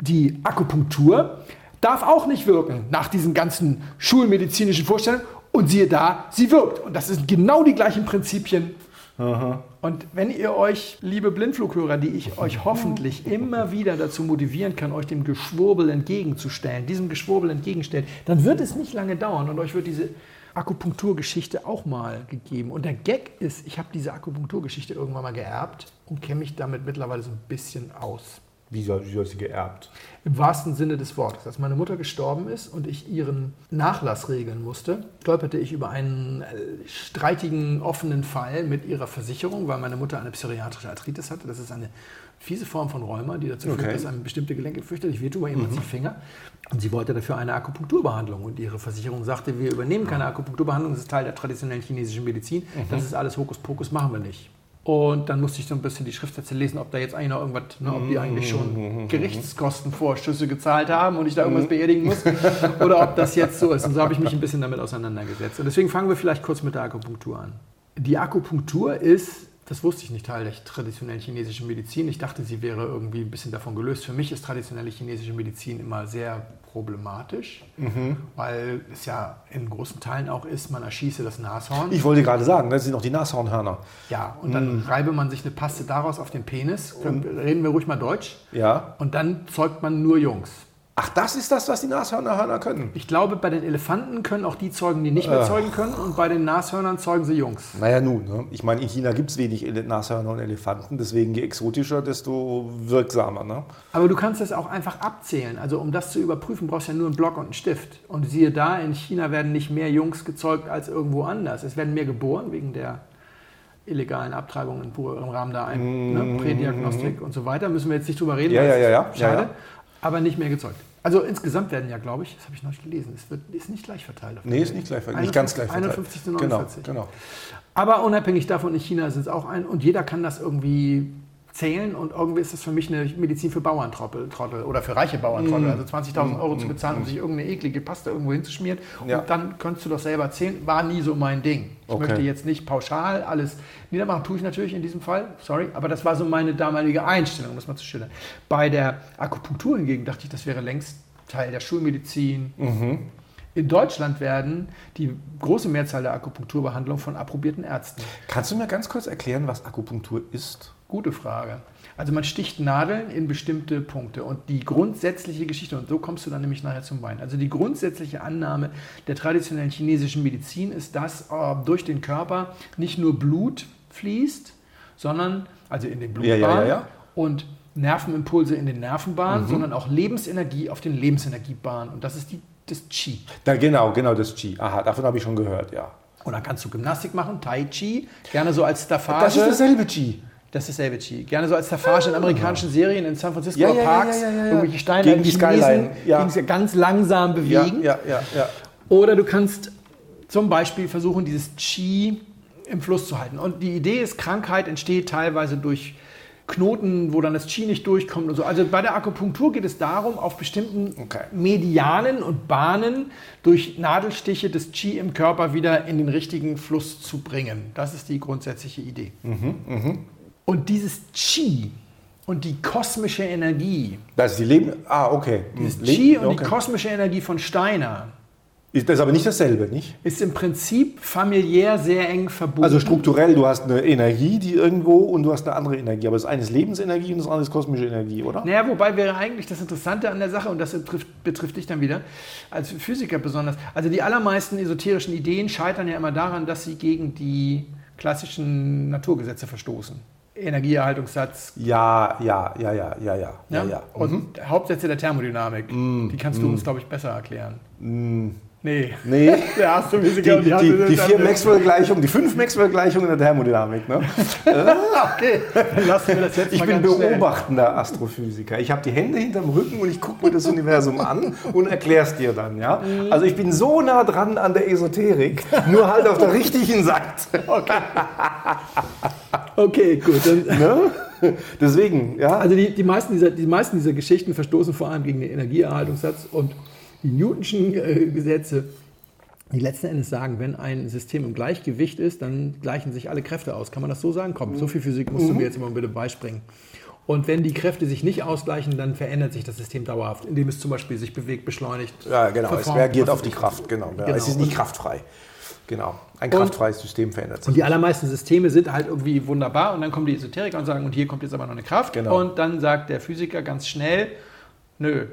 Die Akupunktur darf auch nicht wirken nach diesen ganzen schulmedizinischen Vorstellungen. Und siehe da, sie wirkt. Und das sind genau die gleichen Prinzipien. Und wenn ihr euch, liebe Blindflughörer, die ich euch hoffentlich immer wieder dazu motivieren kann, euch dem Geschwurbel entgegenzustellen, diesem Geschwurbel entgegenstellen, dann wird es nicht lange dauern und euch wird diese Akupunkturgeschichte auch mal gegeben. Und der Gag ist, ich habe diese Akupunkturgeschichte irgendwann mal geerbt und kenne mich damit mittlerweile so ein bisschen aus. Wie soll, wie soll sie geerbt? Im wahrsten Sinne des Wortes. Als meine Mutter gestorben ist und ich ihren Nachlass regeln musste, stolperte ich über einen äh, streitigen, offenen Fall mit ihrer Versicherung, weil meine Mutter eine psoriatrische Arthritis hatte. Das ist eine fiese Form von Rheuma, die dazu Okay. führt, dass einem bestimmte Gelenke fürchterlich wehtun, bei ihr mhm. die Finger. Und sie wollte dafür eine Akupunkturbehandlung. Und ihre Versicherung sagte, wir übernehmen keine Akupunkturbehandlung, das ist Teil der traditionellen chinesischen Medizin. Das ist alles Hokuspokus, machen wir nicht. Und dann musste ich so ein bisschen die Schriftsätze lesen, ob da jetzt eigentlich noch irgendwas, ne, ob die eigentlich schon Gerichtskostenvorschüsse gezahlt haben und ich da irgendwas beerdigen muss oder ob das jetzt so ist. Und so habe ich mich ein bisschen damit auseinandergesetzt. Und deswegen fangen wir vielleicht kurz mit der Akupunktur an. Die Akupunktur ist, das wusste ich nicht, Teil der traditionellen chinesischen Medizin. Ich dachte, sie wäre irgendwie ein bisschen davon gelöst. Für mich ist traditionelle chinesische Medizin immer sehr problematisch, weil es ja in großen Teilen auch ist, man erschieße das Nashorn. Ich wollte gerade sagen, das sind noch die Nashornhörner. Ja, und dann reibe man sich eine Paste daraus auf den Penis. Können- Reden wir ruhig mal Deutsch. Ja. Und dann zeugt man nur Jungs. Ach, das ist das, was die Nashörner können. Ich glaube, bei den Elefanten können auch die zeugen, die nicht mehr zeugen können. Und bei den Nashörnern zeugen sie Jungs. Naja, nun, ne? ich meine, in China gibt es wenig Nashörner und Elefanten, deswegen je exotischer, desto wirksamer. Ne? Aber du kannst das auch einfach abzählen. Also um das zu überprüfen, brauchst du ja nur einen Block und einen Stift. Und siehe da, in China werden nicht mehr Jungs gezeugt als irgendwo anders. Es werden mehr geboren wegen der illegalen Abtreibung im, Rahmen der Ein ne, Prädiagnostik und so weiter. Müssen wir jetzt nicht drüber reden. Mhm. Ja, ja, ja, ja. Schade. Ja, ja. Aber nicht mehr gezeugt. Also insgesamt werden ja, glaube ich, das habe ich noch nicht gelesen, es wird, ist nicht gleich verteilt. Nee, ist nicht gleich verteilt. Nicht ganz gleich verteilt. 51 zu Genau, 49. genau. Aber unabhängig davon, in China ist es auch ein und jeder kann das irgendwie zählen und irgendwie ist das für mich eine Medizin für Bauerntrottel Trottel oder für reiche Bauerntrottel. Also 20.000 Euro zu bezahlen, um sich irgendeine eklige Paste irgendwo hinzuschmieren Ja. und dann könntest du doch selber zählen. War nie so mein Ding. Ich Okay. möchte jetzt nicht pauschal alles niedermachen, tue ich natürlich in diesem Fall, sorry, aber das war so meine damalige Einstellung, um das mal zu schildern. Bei der Akupunktur hingegen dachte ich, das wäre längst Teil der Schulmedizin. In Deutschland werden die große Mehrzahl der Akupunkturbehandlungen von approbierten Ärzten. Kannst du mir ganz kurz erklären, was Akupunktur ist? Gute Frage. Also man sticht Nadeln in bestimmte Punkte und die grundsätzliche Geschichte, und so kommst du dann nämlich nachher zum Wein, also die grundsätzliche Annahme der traditionellen chinesischen Medizin ist, dass äh, durch den Körper nicht nur Blut fließt, sondern, also in den Blutbahnen ja, ja, ja. und Nervenimpulse in den Nervenbahnen, sondern auch Lebensenergie auf den Lebensenergiebahnen und das ist die, das Qi. Da, genau, genau das Qi. Aha, davon habe ich schon gehört, ja. Und dann kannst du Gymnastik machen, Tai Chi, gerne so als Staffage. Das ist dasselbe Qi. Das ist dasselbe Chi. Gerne so als Staffage in amerikanischen Serien in San Francisco Ja, ja, Parks, ja, irgendwelche Steine Gegen die Skyline, gegen ganz langsam bewegen. Oder du kannst zum Beispiel versuchen, dieses Chi im Fluss zu halten. Und die Idee ist, Krankheit entsteht teilweise durch Knoten, wo dann das Chi nicht durchkommt und so. Also bei der Akupunktur geht es darum, auf bestimmten Okay. Medianen und Bahnen durch Nadelstiche das Chi im Körper wieder in den richtigen Fluss zu bringen. Das ist die grundsätzliche Idee. Und dieses Chi und die kosmische Energie, Das ist die Leben. Ah, okay. dieses Chi Leben- und okay. die kosmische Energie von Steiner Ist das aber nicht dasselbe, nicht? ist im Prinzip familiär sehr eng verbunden. Also strukturell, du hast eine Energie, die irgendwo und du hast eine andere Energie. Aber das eine ist Lebensenergie und das andere ist kosmische Energie, oder? Naja, wobei wäre eigentlich das Interessante an der Sache, und das betrifft, betrifft dich dann wieder, als Physiker besonders, also die allermeisten esoterischen Ideen scheitern ja immer daran, dass sie gegen die klassischen Naturgesetze verstoßen. Energieerhaltungssatz, Ja, ja, ja, ja, ja, ja. ja? ja, und Hauptsätze der Thermodynamik. Die kannst du uns, glaube ich, besser erklären. Nee. Nee. Der Astrophysiker Die, die, die vier Maxwell-Gleichungen, die fünf Maxwell-Gleichungen der Thermodynamik. Ne? Okay, dann lassen wir das jetzt Ich mal bin ganz schnell. beobachtender Astrophysiker. Ich habe die Hände hinterm Rücken und ich gucke mir das Universum an und erkläre es dir dann. Ja? Also ich bin so nah dran an der Esoterik, nur halt auf der richtigen Seite. Okay, gut. Dann, Ne? Deswegen, ja. Also die, die, meisten dieser, die meisten dieser Geschichten verstoßen vor allem gegen den Energieerhaltungssatz und die Newtonschen äh, Gesetze, die letzten Endes sagen, wenn ein System im Gleichgewicht ist, dann gleichen sich alle Kräfte aus. Kann man das so sagen? Komm, so viel Physik musst du Mhm. mir jetzt immer bitte beispringen. Und wenn die Kräfte sich nicht ausgleichen, dann verändert sich das System dauerhaft, indem es zum Beispiel sich bewegt, beschleunigt. ja, genau. Es reagiert auf die. Kraft. Genau. Genau. Es ist nicht kraftfrei. Genau. Ein Und- kraftfreies System verändert sich. Und die allermeisten Systeme sind halt irgendwie wunderbar und dann kommen die Esoteriker und sagen, und hier kommt jetzt aber noch eine Kraft. Genau. Und dann sagt der Physiker ganz schnell, nö,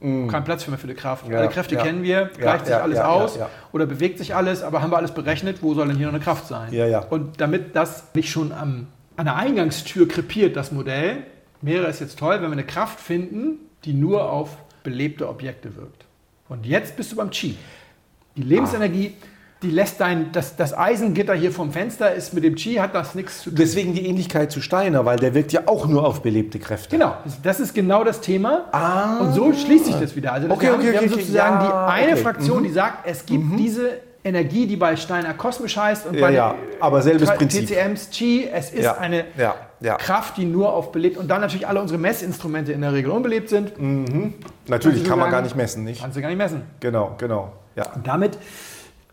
kein Platz mehr für eine Kraft. Mm. Ja, Alle Kräfte ja. kennen wir, gleicht Ja, sich alles aus oder bewegt sich alles, aber haben wir alles berechnet, wo soll denn hier noch eine Kraft sein? Ja, ja. Und damit das nicht schon am, an der Eingangstür krepiert, das Modell, wäre es jetzt toll, wenn wir eine Kraft finden, die nur auf belebte Objekte wirkt. Und jetzt bist du beim Qi. Die Lebensenergie, die lässt dein, das, das Eisengitter hier vom Fenster ist mit dem Qi, hat das nichts zu tun. Deswegen die Ähnlichkeit zu Steiner, weil der wirkt ja auch nur auf belebte Kräfte. Genau, das ist genau das Thema. Ah. Und so schließt sich das wieder. Also Okay, wir haben, okay, wir haben okay, okay. sozusagen Ja, die eine okay. Mhm. Fraktion, die sagt, es gibt diese Energie, die bei Steiner kosmisch heißt und Ja, bei ja, aber selbes Prinzip. TCMs Qi, es ist Ja, eine. Kraft, die nur auf belebt und dann natürlich alle unsere Messinstrumente in der Regel unbelebt sind. Natürlich Also kann man gar nicht messen, nicht? Kannst du gar nicht messen. Genau, genau. Ja. Und damit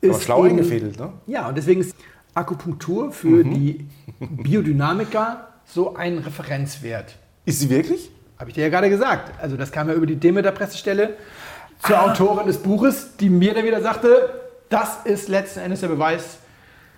Aber ist schlau eben- eingefädelt, ne? Ja, und deswegen ist Akupunktur für Mhm. die Biodynamiker so ein Referenzwert. Ist sie wirklich? Habe ich dir ja gerade gesagt. Also das kam ja über die Demeter-Pressestelle zur Autorin des Buches, die mir dann wieder sagte, das ist letzten Endes der Beweis,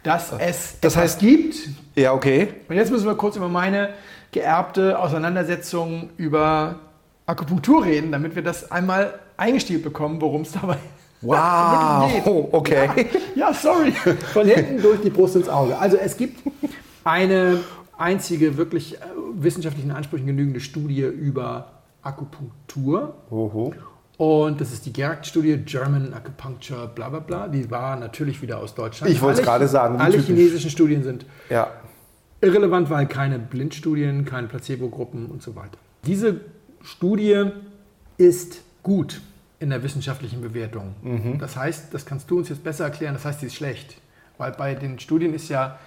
dass es Das heißt- gibt. Ja, okay. Und jetzt müssen wir kurz über meine geerbte Auseinandersetzung über Akupunktur reden, damit wir das einmal eingestielt bekommen, worum es dabei Wow, geht. okay. Ja, sorry. Von hinten durch die Brust ins Auge. Also es gibt eine einzige wirklich äh, wissenschaftlichen Ansprüchen genügende Studie über Akupunktur. Oho. Und das ist die GERACT-Studie, German Acupuncture, bla bla bla. Die war natürlich wieder aus Deutschland. Ich wollte es gerade sagen, Alle typisch. chinesischen Studien sind Ja. irrelevant, weil keine Blindstudien, keine Placebo-Gruppen und so weiter. Diese Studie ist gut in der wissenschaftlichen Bewertung. Das heißt, das kannst du uns jetzt besser erklären, das heißt, sie ist schlecht. Weil bei den Studien ist ja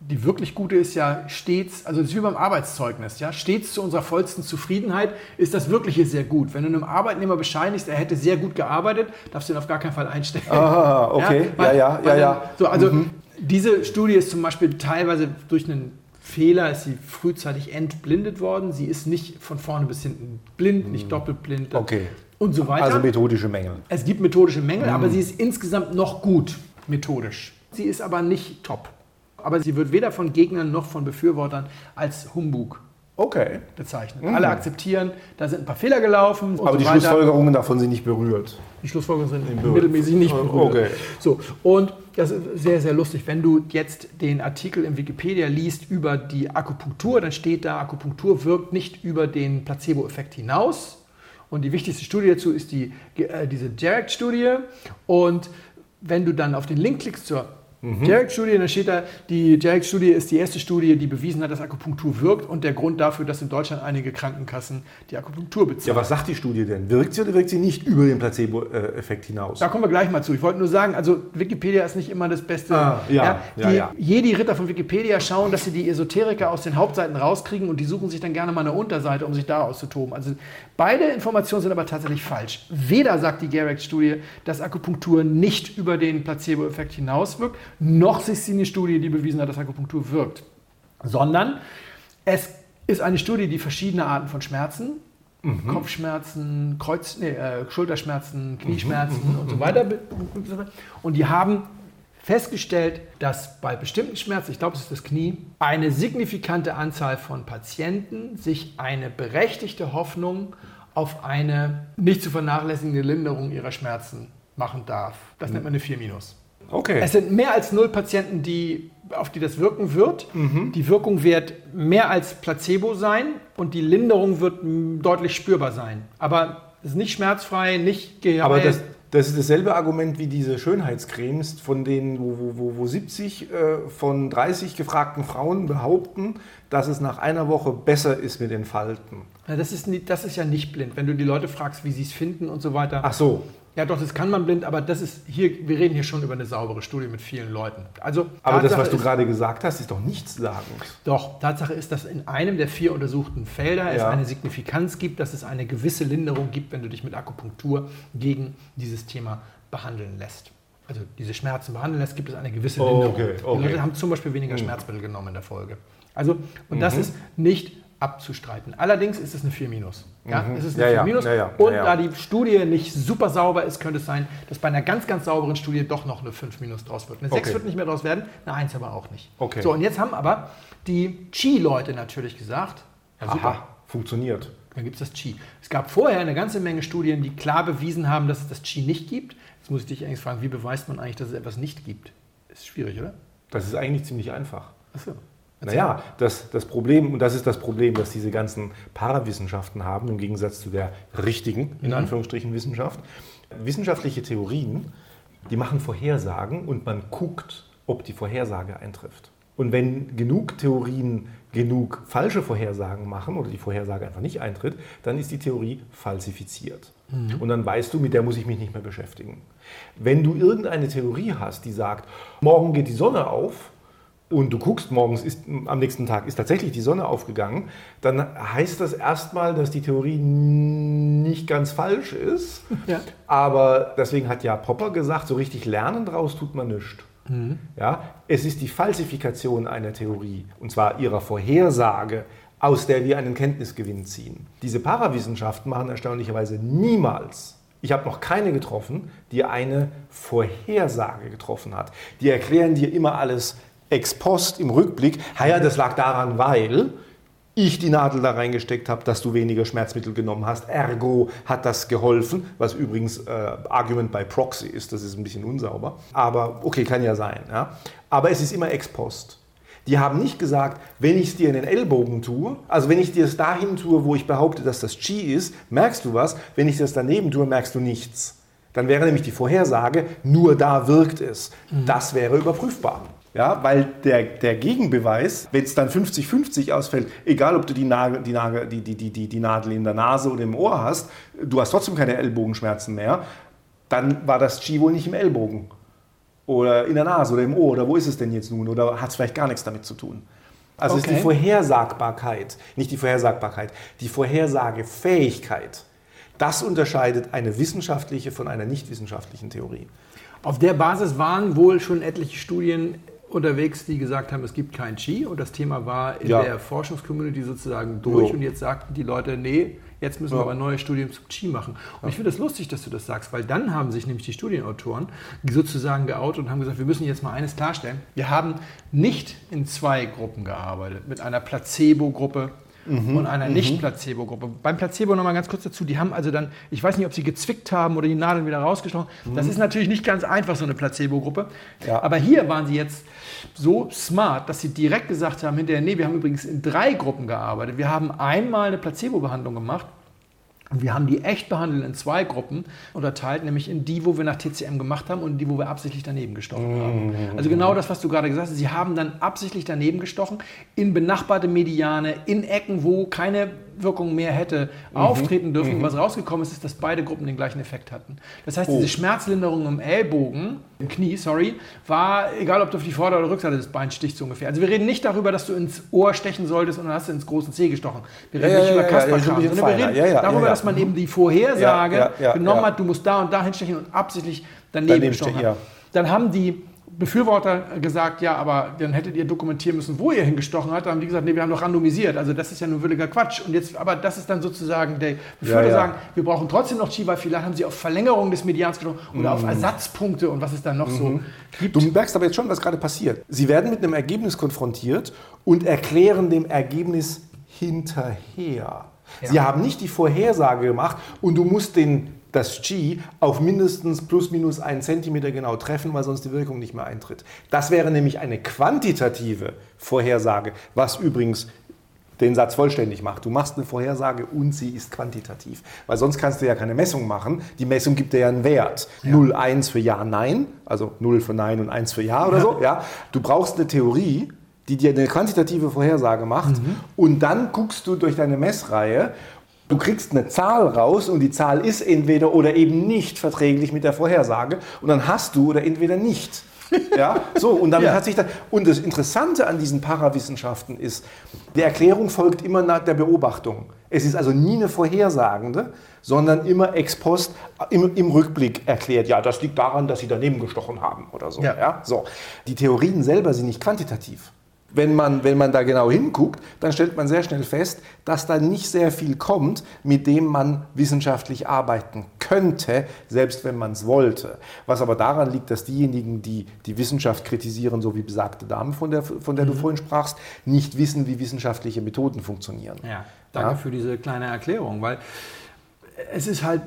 die wirklich gute ist ja stets, also das ist wie beim Arbeitszeugnis, ja, stets zu unserer vollsten Zufriedenheit ist das Wirkliche sehr gut. Wenn du einem Arbeitnehmer bescheinigst, er hätte sehr gut gearbeitet, darfst du ihn auf gar keinen Fall einstellen. Ah, okay, ja, weil- ja, ja, ja. dann- So, also diese Studie ist zum Beispiel teilweise durch einen Fehler ist sie frühzeitig entblindet worden. Sie ist nicht von vorne bis hinten blind, nicht doppelblind Mhm. Okay. Und so weiter. Also methodische Mängel. Es gibt methodische Mängel, aber sie ist insgesamt noch gut methodisch. Sie ist aber nicht top. Aber sie wird weder von Gegnern noch von Befürwortern als Humbug Okay. bezeichnet. Alle akzeptieren, da sind ein paar Fehler gelaufen. Und Aber die so weiter. Schlussfolgerungen davon sind nicht berührt. Die Schlussfolgerungen sind berührt. mittelmäßig nicht berührt. Okay. So, und das ist sehr, sehr lustig. Wenn du jetzt den Artikel in Wikipedia liest über die Akupunktur, dann steht da, Akupunktur wirkt nicht über den Placebo-Effekt hinaus. Und die wichtigste Studie dazu ist die, äh, diese Jarrett-Studie. Und wenn du dann auf den Link klickst zur Jarrett-Studie, dann steht da, die Jarrett-Studie ist die erste Studie, die bewiesen hat, dass Akupunktur wirkt und der Grund dafür, dass in Deutschland einige Krankenkassen die Akupunktur bezahlen. Ja, was sagt die Studie denn? Wirkt sie oder wirkt sie nicht über den Placebo-Effekt hinaus? Da kommen wir gleich mal zu. Ich wollte nur sagen, also Wikipedia ist nicht immer das Beste. Ah, ja, ja, die ja. Jedi-Ritter von Wikipedia schauen, dass sie die Esoteriker aus den Hauptseiten rauskriegen und die suchen sich dann gerne mal eine Unterseite, um sich da auszutoben. Also beide Informationen sind aber tatsächlich falsch. Weder sagt die Garrick-Studie, dass Akupunktur nicht über den Placebo-Effekt hinauswirkt, noch ist sie eine Studie, die bewiesen hat, dass Akupunktur wirkt. Sondern es ist eine Studie, die verschiedene Arten von Schmerzen Kopfschmerzen, Kreuz, nee, äh, Schulterschmerzen, Knieschmerzen und so weiter. Und die haben festgestellt, dass bei bestimmten Schmerzen, ich glaube, es ist das Knie, eine signifikante Anzahl von Patienten sich eine berechtigte Hoffnung auf eine nicht zu vernachlässigende Linderung ihrer Schmerzen machen darf. Das nennt man eine 4 minus. Okay. Es sind mehr als null Patienten, die, auf die das wirken wird. Die Wirkung wird mehr als Placebo sein und die Linderung wird deutlich spürbar sein. Aber es ist nicht schmerzfrei, nicht geheilt. Aber das, das ist dasselbe Argument wie diese Schönheitscremes, von denen, wo, wo, wo, wo 70 äh, von 30 gefragten Frauen behaupten, dass es nach einer Woche besser ist mit den Falten. Ja, das, ist das ist ja nicht blind. Wenn du die Leute fragst, wie sie es finden und so weiter. Ach so. Ja, doch, das kann man blind, aber das ist hier, wir reden hier schon über eine saubere Studie mit vielen Leuten. Also, Aber das, was du ist- gerade gesagt hast, ist doch nichtssagend. Doch, Tatsache ist, dass in einem der vier untersuchten Felder es Ja. eine Signifikanz gibt, dass es eine gewisse Linderung gibt, wenn du dich mit Akupunktur gegen dieses Thema behandeln lässt. Also diese Schmerzen behandeln lässt, gibt es eine gewisse Oh, Linderung. okay, Die okay. Leute haben zum Beispiel weniger Schmerzmittel genommen in der Folge. Also, und das ist nicht abzustreiten. Allerdings ist es eine 4 minus. Ja, es ist eine Ja, 4 ja, minus. ja, ja, und da die Studie nicht super sauber ist, könnte es sein, dass bei einer ganz, ganz sauberen Studie doch noch eine 5 minus draus wird. Eine 6 Okay. wird nicht mehr draus werden, eine 1 aber auch nicht. Okay. So, und jetzt haben aber die Qi-Leute natürlich gesagt, ja super, Aha, funktioniert. dann gibt es das Qi. Es gab vorher eine ganze Menge Studien, die klar bewiesen haben, dass es das Qi nicht gibt. Jetzt muss ich dich eigentlich fragen, wie beweist man eigentlich, dass es etwas nicht gibt? Ist schwierig, oder? Das ist eigentlich ziemlich einfach. Achso. Naja, das, das Problem, und das ist das Problem, das diese ganzen Parawissenschaften haben, im Gegensatz zu der richtigen, in Anführungsstrichen, Wissenschaft. Wissenschaftliche Theorien, die machen Vorhersagen und man guckt, ob die Vorhersage eintrifft. Und wenn genug Theorien genug falsche Vorhersagen machen oder die Vorhersage einfach nicht eintritt, dann ist die Theorie falsifiziert. Und dann weißt du, mit der muss ich mich nicht mehr beschäftigen. Wenn du irgendeine Theorie hast, die sagt, morgen geht die Sonne auf, und du guckst morgens, ist, am nächsten Tag ist tatsächlich die Sonne aufgegangen, dann heißt das erstmal, dass die Theorie nicht ganz falsch ist. Ja. Aber deswegen hat ja Popper gesagt, so richtig lernen draus tut man nichts. Ja, es ist die Falsifikation einer Theorie, und zwar ihrer Vorhersage, aus der wir einen Kenntnisgewinn ziehen. Diese Parawissenschaften machen erstaunlicherweise niemals. Ich habe noch keine getroffen, die eine Vorhersage getroffen hat. Die erklären dir immer alles ex post im Rückblick. Ja, ja, das lag daran, weil ich die Nadel da reingesteckt habe, dass du weniger Schmerzmittel genommen hast. Ergo hat das geholfen, was übrigens äh, Argument by Proxy ist. Das ist ein bisschen unsauber. Aber okay, kann ja sein. Ja? Aber es ist immer ex post. Die haben nicht gesagt, wenn ich es dir in den Ellbogen tue, also wenn ich dir es dahin tue, wo ich behaupte, dass das Chi ist, merkst du was. Wenn ich das daneben tue, merkst du nichts. Dann wäre nämlich die Vorhersage, nur da wirkt es. Das wäre überprüfbar. Ja, weil der, der Gegenbeweis, wenn es dann 50-50 ausfällt, egal ob du die, Nagel, die, Nagel, die, die, die, die, Nadel in der Nase oder im Ohr hast, du hast trotzdem keine Ellbogenschmerzen mehr, dann war das Chi wohl nicht im Ellbogen. Oder in der Nase oder im Ohr oder wo ist es denn jetzt nun? Oder hat es vielleicht gar nichts damit zu tun? Also es ist Okay. die Vorhersagbarkeit, nicht die Vorhersagbarkeit, die Vorhersagefähigkeit. Das unterscheidet eine wissenschaftliche von einer nicht wissenschaftlichen Theorie. Auf der Basis waren wohl schon etliche Studien unterwegs, die gesagt haben, es gibt kein Qi und das Thema war in Ja. der Forschungscommunity sozusagen durch Jo. und jetzt sagten die Leute, nee, jetzt müssen wir Ja. aber neue Studien zum Qi machen. Und ich finde es das lustig, dass du das sagst, weil dann haben sich nämlich die Studienautoren sozusagen geoutet und haben gesagt, wir müssen jetzt mal eines klarstellen. Wir haben nicht in zwei Gruppen gearbeitet, mit einer Placebo-Gruppe Mhm. und einer Nicht-Placebo-Gruppe. Beim Placebo nochmal ganz kurz dazu, die haben also dann, ich weiß nicht, ob sie gezwickt haben oder die Nadeln wieder rausgestochen. Das ist natürlich nicht ganz einfach, so eine Placebo-Gruppe. Mhm. Ja. Aber hier waren sie jetzt so smart, dass sie direkt gesagt haben, hinterher, nee, wir haben übrigens in drei Gruppen gearbeitet. Wir haben einmal eine Placebo-Behandlung gemacht und wir haben die echt behandelt in zwei Gruppen unterteilt, nämlich in die, wo wir nach TCM gemacht haben und die, wo wir absichtlich daneben gestochen haben. Also genau das, was du gerade gesagt hast. Sie haben dann absichtlich daneben gestochen, in benachbarte Mediane, in Ecken, wo keine Wirkung mehr hätte auftreten dürfen. Was rausgekommen ist, ist, dass beide Gruppen den gleichen Effekt hatten. Das heißt, diese Schmerzlinderung im Ellbogen, im Knie, sorry, war, egal ob du auf die Vorder- oder Rückseite des Beins stichst, so ungefähr. Also wir reden nicht darüber, dass du ins Ohr stechen solltest und dann hast du ins große C gestochen. Wir reden Ja, nicht ja, über ja, ja, bisschen sondern wir reden Ja, ja, darüber, ja, ja. dass man eben die Vorhersage Ja, ja, ja, genommen ja. hat, du musst da und da hinstechen und absichtlich daneben, Daneben gestochen stechen, ja. Dann haben die Befürworter gesagt, ja, aber dann hättet ihr dokumentieren müssen, wo ihr hingestochen habt. Da haben die gesagt, nee, wir haben doch randomisiert. Also das ist ja nur williger Quatsch. Und jetzt, aber das ist dann sozusagen, der Befürworter Ja, ja. sagen, wir brauchen trotzdem noch Chi, weil vielleicht haben sie auf Verlängerung des Medians gestochen oder Mhm. auf Ersatzpunkte und was es dann noch so gibt. Du merkst aber jetzt schon, was gerade passiert. Sie werden mit einem Ergebnis konfrontiert und erklären dem Ergebnis hinterher. Sie haben nicht die Vorhersage gemacht und du musst den, das G auf mindestens plus minus einen Zentimeter genau treffen, weil sonst die Wirkung nicht mehr eintritt. Das wäre nämlich eine quantitative Vorhersage, was übrigens den Satz vollständig macht. Du machst eine Vorhersage und sie ist quantitativ. Weil sonst kannst du ja keine Messung machen. Die Messung gibt dir ja einen Wert. 0, 1 für Ja, Nein. Also 0 für Nein und 1 für Ja oder so. Ja? Du brauchst eine Theorie, die dir eine quantitative Vorhersage macht. Und dann guckst du durch deine Messreihe. Du kriegst eine Zahl raus und die Zahl ist entweder oder eben nicht verträglich mit der Vorhersage. Und dann hast du oder entweder nicht. Ja, so, und damit Ja. hat sich das. Und das Interessante an diesen Parawissenschaften ist, die Erklärung folgt immer nach der Beobachtung. Es ist also nie eine vorhersagende, sondern immer ex post im, im Rückblick erklärt, ja, das liegt daran, dass sie daneben gestochen haben oder so. Ja. Ja. so. Die Theorien selber sind nicht quantitativ. Wenn man, wenn man da genau hinguckt, dann stellt man sehr schnell fest, dass da nicht sehr viel kommt, mit dem man wissenschaftlich arbeiten könnte, selbst wenn man es wollte. Was aber daran liegt, dass diejenigen, die die Wissenschaft kritisieren, so wie besagte Dame, von der, von der du vorhin sprachst, nicht wissen, wie wissenschaftliche Methoden funktionieren. Ja, danke Ja. für diese kleine Erklärung, weil es ist halt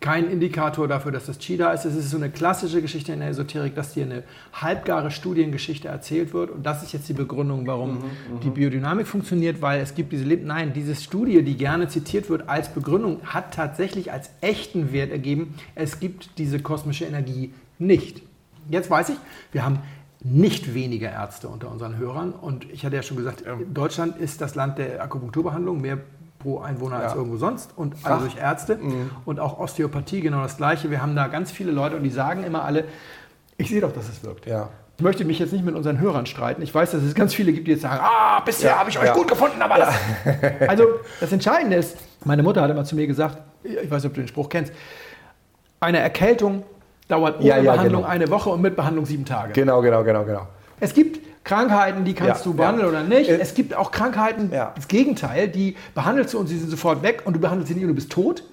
kein Indikator dafür, dass das da ist. Es ist so eine klassische Geschichte in der Esoterik, dass dir eine halbgare Studiengeschichte erzählt wird. Und das ist jetzt die Begründung, warum die Biodynamik funktioniert, weil es gibt diese Leb Nein, diese Studie, die gerne zitiert wird als Begründung, hat tatsächlich als echten Wert ergeben, es gibt diese kosmische Energie nicht. Jetzt weiß ich, wir haben nicht weniger Ärzte unter unseren Hörern. Und ich hatte ja schon gesagt, Deutschland ist das Land der Akupunkturbehandlung, mehr pro Einwohner als Ja. irgendwo sonst und alle durch Ärzte. Und auch Osteopathie genau das Gleiche. Wir haben da ganz viele Leute und die sagen immer alle, ich sehe doch, dass es wirkt. Ja. Ich möchte mich jetzt nicht mit unseren Hörern streiten. Ich weiß, dass es ganz viele gibt, die jetzt sagen, ah, bisher Ja, habe ich euch ja. gut gefunden, aber das... Also das Entscheidende ist, meine Mutter hat immer zu mir gesagt, ich weiß nicht, ob du den Spruch kennst, eine Erkältung dauert ohne Ja, ja, Behandlung genau. eine Woche und mit Behandlung sieben Tage. Genau, genau, genau, genau. Es gibt Krankheiten, die kannst Ja, du behandeln ja. oder nicht. Äh, es gibt auch Krankheiten, Ja. das Gegenteil, die behandelst du und sie sind sofort weg und du behandelst sie nicht und du bist tot.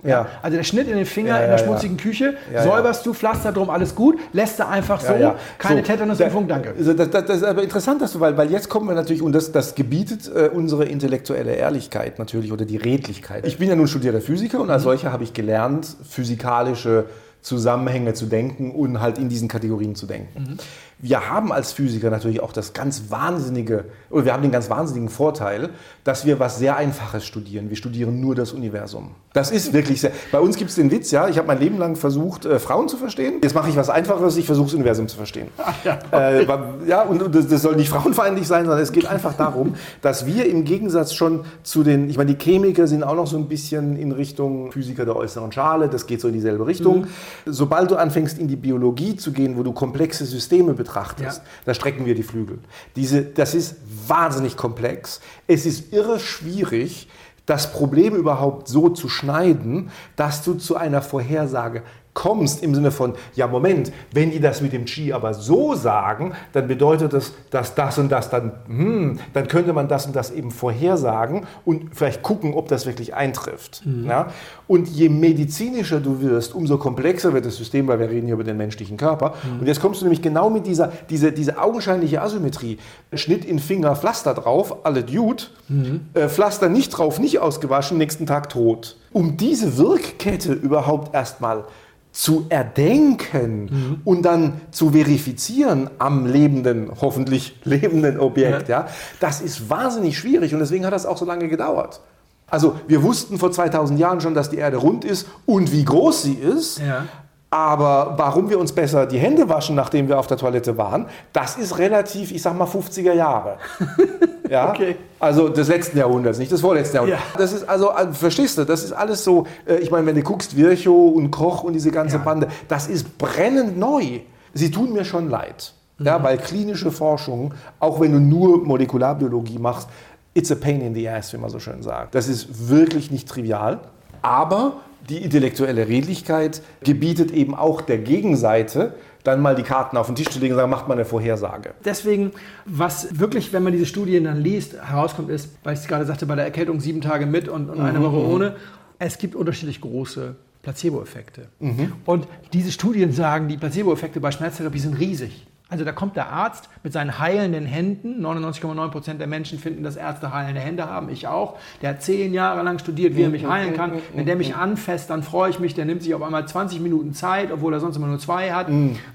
Also der Schnitt in den Finger in der schmutzigen Küche, säuberst du, Pflaster drum, alles gut, lässt du einfach so, keine So, Tetanusimpfung, da- danke. Das, das, das ist aber interessant, dass du, weil, weil jetzt kommen wir natürlich, und das, das gebietet äh, unsere intellektuelle Ehrlichkeit natürlich oder die Redlichkeit. Ich bin ja nun studierter Physiker und als solcher habe ich gelernt, physikalische Zusammenhänge zu denken und halt in diesen Kategorien zu denken. Wir haben als Physiker natürlich auch das ganz wahnsinnige, oder wir haben den ganz wahnsinnigen Vorteil, dass wir was sehr Einfaches studieren. Wir studieren nur das Universum. Das ist wirklich sehr. Bei uns gibt es den Witz, ja, ich habe mein Leben lang versucht, äh, Frauen zu verstehen. Jetzt mache ich was Einfacheres, ich versuche das Universum zu verstehen. Ach, ja, okay. äh, ja, und das, das soll nicht frauenfeindlich sein, sondern es geht einfach darum, dass wir im Gegensatz schon zu den, ich meine, die Chemiker sind auch noch so ein bisschen in Richtung Physiker der äußeren Schale, das geht so in dieselbe Richtung. Mhm. Sobald du anfängst, in die Biologie zu gehen, wo du komplexe Systeme betrachtest, ja. da strecken wir die Flügel. Diese, das ist wahnsinnig komplex. Es ist irre schwierig, das Problem überhaupt so zu schneiden, dass du zu einer Vorhersage kommst im Sinne von, ja Moment, wenn die das mit dem Qi aber so sagen, dann bedeutet das, dass das und das dann, hm, dann könnte man das und das eben vorhersagen und vielleicht gucken, ob das wirklich eintrifft. Mhm. Ja? Und je medizinischer du wirst, umso komplexer wird das System, weil wir reden hier über den menschlichen Körper. Mhm. Und jetzt kommst du nämlich genau mit dieser diese, diese augenscheinliche Asymmetrie. Schnitt in Finger, Pflaster drauf, alle Dude, mhm. äh, Pflaster nicht drauf, nicht ausgewaschen, nächsten Tag tot. Um diese Wirkkette überhaupt erstmal zu erdenken mhm. und dann zu verifizieren am lebenden, hoffentlich lebenden Objekt, ja. ja. das ist wahnsinnig schwierig und deswegen hat das auch so lange gedauert. Also wir wussten vor 2000 Jahren schon, dass die Erde rund ist und wie groß sie ist, ja. Aber warum wir uns besser die Hände waschen, nachdem wir auf der Toilette waren, das ist relativ, ich sag mal, 50er Jahre. Ja? Okay. Also des letzten Jahrhunderts, nicht des vorletzten Jahrhunderts. Ja. Das ist also, also, verstehst du, das ist alles so, äh, ich meine, wenn du guckst, Virchow und Koch und diese ganze ja. Bande, das ist brennend neu. Sie tun mir schon leid. Mhm. Ja, weil klinische Forschung, auch wenn du nur Molekularbiologie machst, it's a pain in the ass, wie man so schön sagt. Das ist wirklich nicht trivial. Aber die intellektuelle Redlichkeit gebietet eben auch der Gegenseite, dann mal die Karten auf den Tisch zu legen und sagen, macht mal eine Vorhersage. Deswegen, was wirklich, wenn man diese Studien dann liest, herauskommt, ist, weil ich es gerade sagte, bei der Erkältung sieben Tage mit und, und eine mhm. Woche mhm. ohne, es gibt unterschiedlich große Placebo-Effekte. Mhm. Und diese Studien sagen, die Placebo-Effekte bei Schmerztherapie sind riesig. Also da kommt der Arzt mit seinen heilenden Händen. 99,9 Prozent der Menschen finden, dass Ärzte heilende Hände haben. Ich auch. Der hat zehn Jahre lang studiert, wie er mich heilen kann. Wenn der mich anfasst, dann freue ich mich. Der nimmt sich auf einmal 20 Minuten Zeit, obwohl er sonst immer nur zwei hat.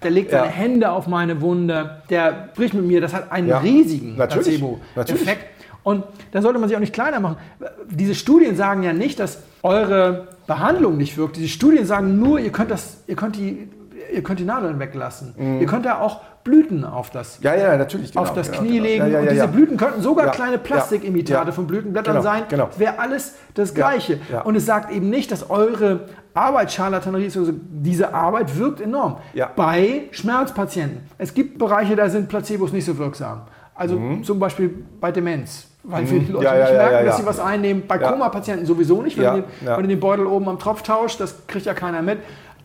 Der legt seine ja. Hände auf meine Wunde. Der spricht mit mir. Das hat einen ja. riesigen Placebo-Effekt. Und da sollte man sich auch nicht kleiner machen. Diese Studien sagen ja nicht, dass eure Behandlung nicht wirkt. Diese Studien sagen nur, ihr könnt, das, ihr könnt, die, ihr könnt die Nadeln weglassen. Mm. Ihr könnt da auch Blüten auf das, ja, ja, natürlich, genau, auf das genau, Knie genau. legen. Ja, und diese Blüten könnten sogar kleine Plastikimitate von Blütenblättern genau, sein. Genau. Wäre alles das Gleiche. Und es sagt eben nicht, dass eure Arbeit Charlatanerie ist. Also diese Arbeit wirkt enorm. Bei Schmerzpatienten. Es gibt Bereiche, da sind Placebos nicht so wirksam. Also mhm. zum Beispiel bei Demenz. Weil wir die Leute ja, nicht ja, merken, ja, dass sie was einnehmen. Bei Koma-Patienten sowieso nicht. Wenn, du den, wenn den Beutel oben am Tropf tauscht, das kriegt ja keiner mit.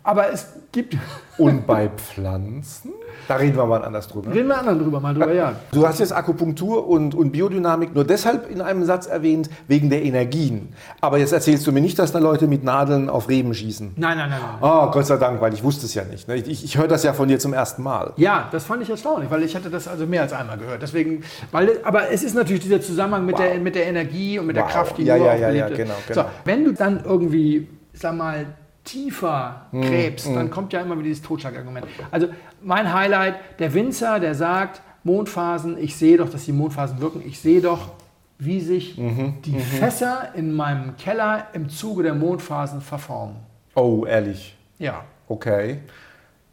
Aber es gibt. Und bei Pflanzen? Da reden wir mal anders drüber. Reden wir anderen drüber mal drüber, ja. Du hast jetzt Akupunktur und, und Biodynamik nur deshalb in einem Satz erwähnt, wegen der Energien. Aber jetzt erzählst du mir nicht, dass da Leute mit Nadeln auf Reben schießen. Nein, nein, nein. nein. Oh, Gott sei Dank, weil ich wusste es ja nicht. Ne? Ich, ich höre das ja von dir zum ersten Mal. Ja, das fand ich erstaunlich, weil ich hatte das also mehr als einmal gehört. Deswegen, weil, aber es ist natürlich dieser Zusammenhang mit, wow. der, mit der Energie und mit wow. der Kraft, die ja, nur ja, ja, ja, genau, genau. So, wenn du dann irgendwie, sag mal, tiefer hm, gräbst, mm, mm. dann kommt ja immer wieder dieses Totschlagargument. Also mein Highlight, der Winzer, der sagt, Mondphasen, ich sehe doch, dass die Mondphasen wirken, ich sehe doch, wie sich mhm, die mhm. Fässer in meinem Keller im Zuge der Mondphasen verformen. Oh, ehrlich? Ja. Okay.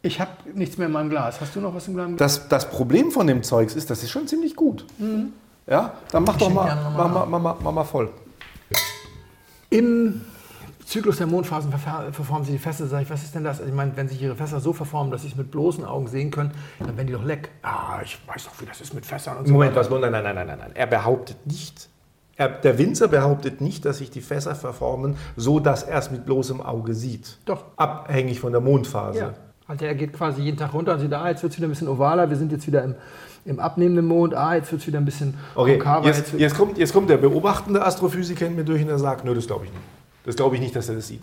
Ich habe nichts mehr in meinem Glas. Hast du noch was im Glas? Das, das Problem von dem Zeugs ist, das ist schon ziemlich gut. Mhm. Ja, dann mach ich doch mal, mach, mach, mach, mach mal voll. Im Zyklus der Mondphasen verformen sich die Fässer. Sag ich, was ist denn das? Ich meine, wenn sich ihre Fässer so verformen, dass sie es mit bloßen Augen sehen können, dann werden die doch leck. Ah, ich weiß doch, wie das ist mit Fässern und so Moment, was? Nein, nein, nein, nein, nein. Er behauptet nicht, er, der Winzer behauptet nicht, dass sich die Fässer verformen, so dass er es mit bloßem Auge sieht. Doch. Abhängig von der Mondphase. Ja. Also er geht quasi jeden Tag runter und sieht, ah, jetzt wird es wieder ein bisschen ovaler, wir sind jetzt wieder im, im abnehmenden Mond, ah, jetzt wird es wieder ein bisschen okay. konkaver. Jetzt, jetzt, kommt, jetzt kommt der beobachtende Astrophysiker in mir durch und er sagt, nö, das glaube ich nicht. Das glaube ich nicht, dass er das sieht.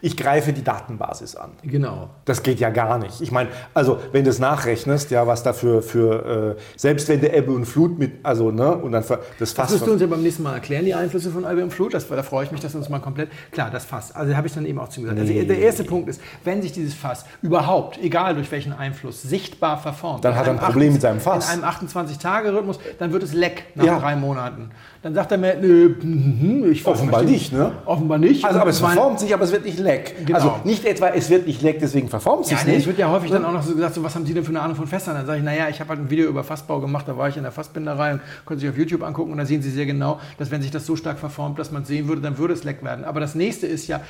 ich greife die Datenbasis an. Genau. Das geht ja gar nicht. Ich meine, also wenn du es nachrechnest, ja, was dafür für, äh, selbst wenn der Ebbe und Flut mit, also, ne, und dann das Das Fass. wirst du uns ja beim nächsten Mal erklären, die Einflüsse von Albion Flut. Das, da freue ich mich, dass du uns mal komplett. Klar, das Fass. Also habe ich dann eben auch zu ihm gesagt. Also der erste Punkt ist, wenn sich dieses Fass überhaupt, egal durch welchen Einfluss, sichtbar verformt. Dann hat er ein Problem mit seinem Fass. In einem 28-Tage-Rhythmus, dann wird es leck nach Ja. drei Monaten. Dann sagt er mir, nö, mhm, ich Offenbar verstehe- nicht, ne? Offenbar nicht. also, aber es verformt sich, aber es wird nicht leck. Genau. Also nicht etwa, es wird nicht leck, deswegen verformt Ja, sich nee, nicht. es wird ja häufig dann auch noch so gesagt, so, was haben Sie denn für eine Ahnung von Fässern? Dann sage ich, naja, ich habe halt ein Video über Fassbau gemacht, da war ich in der Fassbinderei und konnte sich auf YouTube angucken und da sehen Sie sehr genau, dass wenn sich das so stark verformt, dass man es sehen würde, dann würde es leck werden. Aber das nächste ist ja,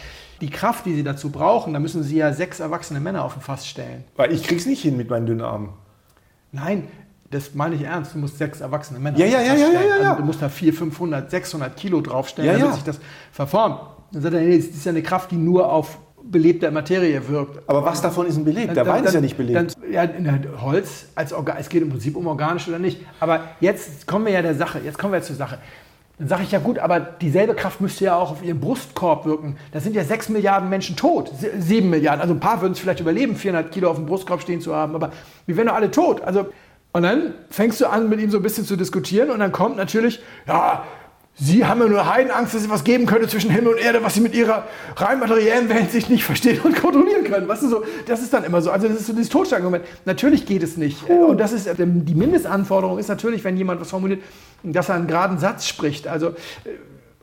die Kraft, die Sie dazu brauchen, da müssen Sie ja sechs erwachsene Männer auf dem Fass stellen. Weil ich krieg's nicht hin mit meinen dünnen Armen. Nein, das meine ich ernst. Du musst sechs erwachsene Männer Ja, ja, ja, ja, stellen. ja, ja. Also du musst da 400, 500, 600 Kilo draufstellen, Ja, damit ja. sich das verformt. Dann sagt er, nee, das ist ja eine Kraft, die nur auf belebter Materie wirkt. Aber was davon ist ein belebt? Der Dann- Wein ist dann- ja nicht belebt. Dann, ja, der Holz, als Orga es geht im Prinzip um organisch oder nicht. Aber jetzt kommen wir ja der Sache, jetzt kommen wir zur Sache. Dann sage ich ja gut, aber dieselbe Kraft müsste ja auch auf ihren Brustkorb wirken. Da sind ja sechs Milliarden Menschen tot, Sie- sieben Milliarden. Also ein paar würden es vielleicht überleben, 400 Kilo auf dem Brustkorb stehen zu haben, aber wir wären doch alle tot. Also und dann fängst du an, mit ihm so ein bisschen zu diskutieren und dann kommt natürlich, ja, Sie haben ja nur Heidenangst, dass es was geben könnte zwischen Himmel und Erde, was Sie mit Ihrer rein materiellen Welt sich nicht verstehen und kontrollieren können. Weißt du, so, das ist dann immer so. Also das ist so dieses Totschlagargument. Natürlich geht es nicht. Und das ist, äh, die Mindestanforderung ist natürlich, wenn jemand was formuliert, dass er einen geraden Satz spricht. Also, äh,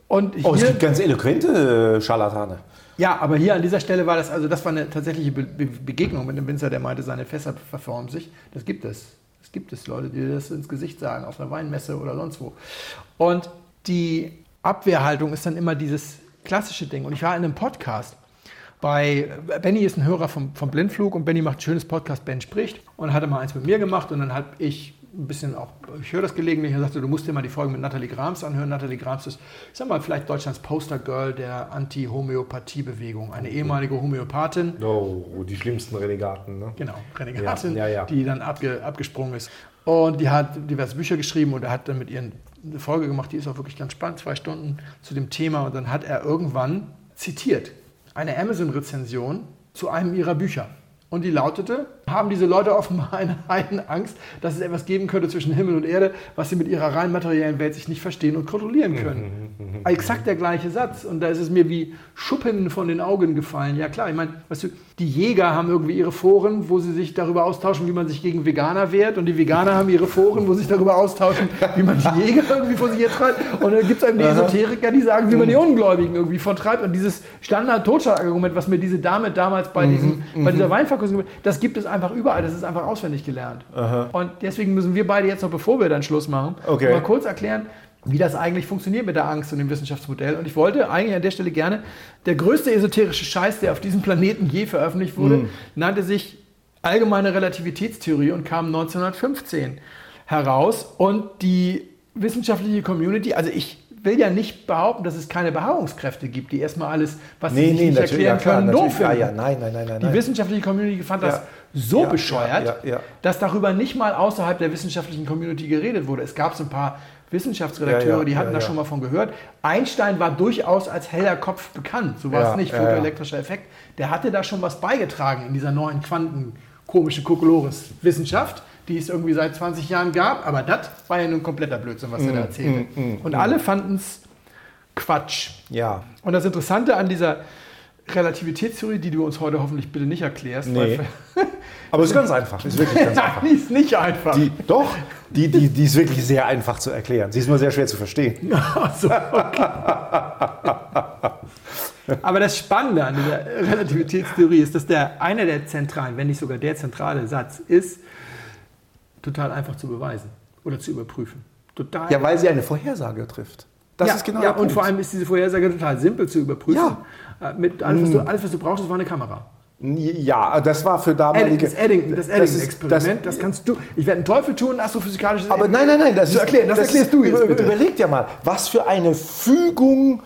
und Oh, es hier, gibt ganz eloquente äh, Scharlatane. ja, aber hier an dieser Stelle war das, also das war eine tatsächliche Be Be Begegnung mit einem Winzer, der meinte, seine Fässer verformen sich. Das gibt es. Das gibt es Leute, die das ins Gesicht sagen, auf einer Weinmesse oder sonst wo. Und die Abwehrhaltung ist dann immer dieses klassische Ding. Und ich war in einem Podcast bei, Benny ist ein Hörer vom, vom Blindflug und Benny macht ein schönes Podcast, Ben spricht. Und hatte mal eins mit mir gemacht und dann habe ich ein bisschen auch, ich höre das gelegentlich, er sagte, du musst dir mal die Folge mit Nathalie Grams anhören. Nathalie Grams ist, ich sag mal, vielleicht Deutschlands Postergirl der Anti-Homöopathie-Bewegung. Eine ehemalige Homöopathin, Oh, die schlimmsten Renegaten, ne? genau, Renegatin, Ja, ja, ja. die dann abge, abgesprungen ist. Und die hat diverse Bücher geschrieben und er hat dann mit ihr eine Folge gemacht, die ist auch wirklich ganz spannend, zwei Stunden zu dem Thema. Und dann hat er irgendwann zitiert eine Amazon-Rezension zu einem ihrer Bücher. Und die lautete, haben diese Leute offenbar eine Heidenangst, dass es etwas geben könnte zwischen Himmel und Erde, was sie mit ihrer rein materiellen Welt sich nicht verstehen und kontrollieren können. Exakt der gleiche Satz. Und da ist es mir wie Schuppen von den Augen gefallen. Ja klar, ich meine, weißt du, die Jäger haben irgendwie ihre Foren, wo sie sich darüber austauschen, wie man sich gegen Veganer wehrt. Und die Veganer haben ihre Foren, wo sie sich darüber austauschen, wie man die Jäger irgendwie vor sich her treibt. Und dann gibt es eben die Esoteriker, die sagen, wie man die Ungläubigen irgendwie vertreibt. Und dieses Standard-Totschlagargument, was mir diese Dame damals bei, diesem, bei dieser Weinverkostung, das gibt es einfach überall. Das ist einfach auswendig gelernt. Und deswegen müssen wir beide jetzt noch, bevor wir dann Schluss machen, Okay. mal kurz erklären, wie das eigentlich funktioniert mit der Angst und dem Wissenschaftsmodell. Und ich wollte eigentlich an der Stelle gerne, der größte esoterische Scheiß, der auf diesem Planeten je veröffentlicht wurde, nannte sich allgemeine Relativitätstheorie und kam 1915 heraus. Und die wissenschaftliche Community, also ich will ja nicht behaupten, dass es keine Beharrungskräfte gibt, die erstmal alles, was sie sich nicht erklären können, doof Ja, finden. ja, nein, nein, nein, nein. Die wissenschaftliche Community fand das Ja. So Ja, bescheuert, ja, dass darüber nicht mal außerhalb der wissenschaftlichen Community geredet wurde. Es gab so ein paar Wissenschaftsredakteure, die hatten da schon mal von gehört. Einstein war durchaus als heller Kopf bekannt, so war es nicht, fotoelektrischer Effekt. Der hatte da schon was beigetragen in dieser neuen Quanten komische Kokolores-Wissenschaft, die es irgendwie seit 20 Jahren gab, aber das war ja nun kompletter Blödsinn, was Mm, er da erzählte. Und alle fanden es Quatsch. Ja. Und das Interessante an dieser Relativitätstheorie, die du uns heute hoffentlich bitte nicht erklärst, Nee. Aber es ist ganz einfach. Ist wirklich ganz einfach. Nein, die ist nicht einfach. Die, doch, die, die, die ist wirklich sehr einfach zu erklären. Sie ist nur sehr schwer zu verstehen. Ach so, okay. Aber das Spannende an dieser Relativitätstheorie ist, dass der einer der zentralen, wenn nicht sogar der zentrale Satz ist, total einfach zu beweisen oder zu überprüfen. Total. Ja, weil sie eine Vorhersage trifft. Das ja, ist genau ja, der Punkt. und vor allem ist diese Vorhersage total simpel zu überprüfen. Äh, Mit alles, was du, alles, was du brauchst, ist war eine Kamera. Ja, das war für damalige. Das Eddington, das ist- Eddington-Experiment, das, kannst du. Ich werde einen Teufel tun, astrophysikalisches Aber nein, nein, nein, das, Zu erklären, das erklärst du jetzt über- bitte. Überleg dir mal, was für eine Fügung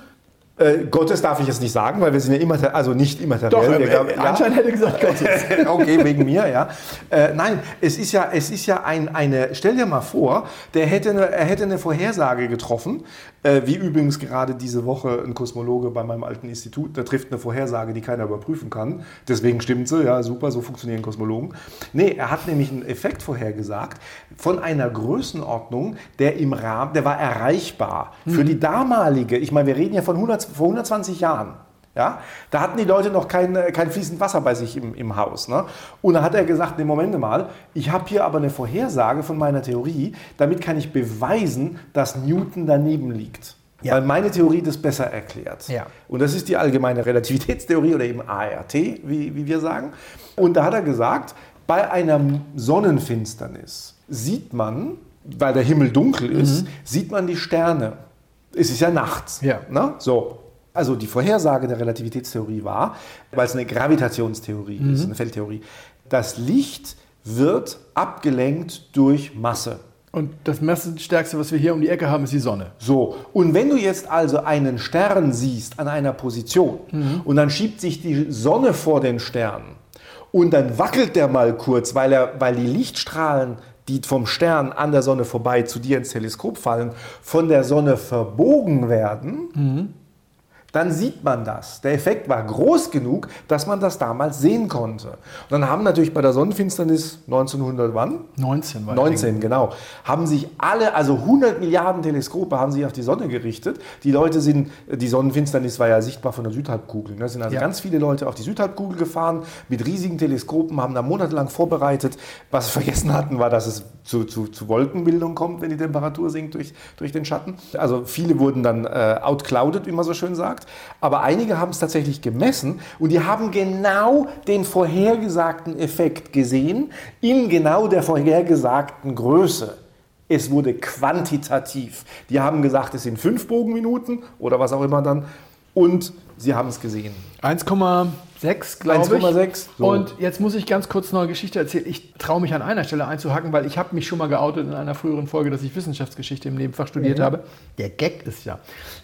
Äh, Gottes darf ich jetzt nicht sagen, weil wir sind ja immer, also nicht immateriell. Doch, Wir äh, Einstein hätte gesagt Gottes. okay, wegen mir, ja. Äh, nein, es ist ja, es ist ja ein, eine, stell dir mal vor, der hätte eine, er hätte eine Vorhersage getroffen, äh, wie übrigens gerade diese Woche ein Kosmologe bei meinem alten Institut, der trifft eine Vorhersage, die keiner überprüfen kann. Deswegen stimmt sie, ja, super, so funktionieren Kosmologen. Nee, er hat nämlich einen Effekt vorhergesagt von einer Größenordnung, der im Rahmen, der war erreichbar für die damalige, ich meine, wir reden ja von 100, vor 120 Jahren. Ja, da hatten die Leute noch kein, äh, kein fließend Wasser bei sich im, im Haus. Ne? Und da hat er gesagt, nee, Moment mal, ich habe hier aber eine Vorhersage von meiner Theorie, damit kann ich beweisen, dass Newton daneben liegt. Ja. Weil meine Theorie das besser erklärt. Ja. Und das ist die allgemeine Relativitätstheorie oder eben ART, wie, wie wir sagen. Und da hat er gesagt, bei einer Sonnenfinsternis sieht man, weil der Himmel dunkel ist, sieht man die Sterne. Es ist ja nachts. Ja. Ne? So. Also die Vorhersage der Relativitätstheorie war, weil es eine Gravitationstheorie ist, eine Feldtheorie, das Licht wird abgelenkt durch Masse. Und das Messenstärkste, was wir hier um die Ecke haben, ist die Sonne. So, und wenn du jetzt also einen Stern siehst an einer Position und dann schiebt sich die Sonne vor den Stern und dann wackelt der mal kurz, weil, er, weil die Lichtstrahlen, die vom Stern an der Sonne vorbei zu dir ins Teleskop fallen, von der Sonne verbogen werden, dann sieht man das. Der Effekt war groß genug, dass man das damals sehen konnte. Und dann haben natürlich bei der Sonnenfinsternis 1900 wann? 19 war 19, genau. Haben sich alle, also 100 Milliarden Teleskope haben sich auf die Sonne gerichtet. Die Leute sind, die Sonnenfinsternis war ja sichtbar von der Südhalbkugel. Da sind also Ja. ganz viele Leute auf die Südhalbkugel gefahren mit riesigen Teleskopen, haben da monatelang vorbereitet. Was sie vergessen hatten, war, dass es zu, zu, zu Wolkenbildung kommt, wenn die Temperatur sinkt durch, durch den Schatten. Also viele wurden dann äh, outclouded, wie man so schön sagt. Aber einige haben es tatsächlich gemessen und die haben genau den vorhergesagten Effekt gesehen in genau der vorhergesagten Größe. Es wurde quantitativ. Die haben gesagt, es sind fünf Bogenminuten oder was auch immer dann. Und sie haben es gesehen. 1,6, glaube ich. 1,6, so. Und jetzt muss ich ganz kurz noch eine Geschichte erzählen. Ich traue mich an einer Stelle einzuhacken, weil ich habe mich schon mal geoutet in einer früheren Folge, dass ich Wissenschaftsgeschichte im Nebenfach studiert habe. Der Gag ist ja,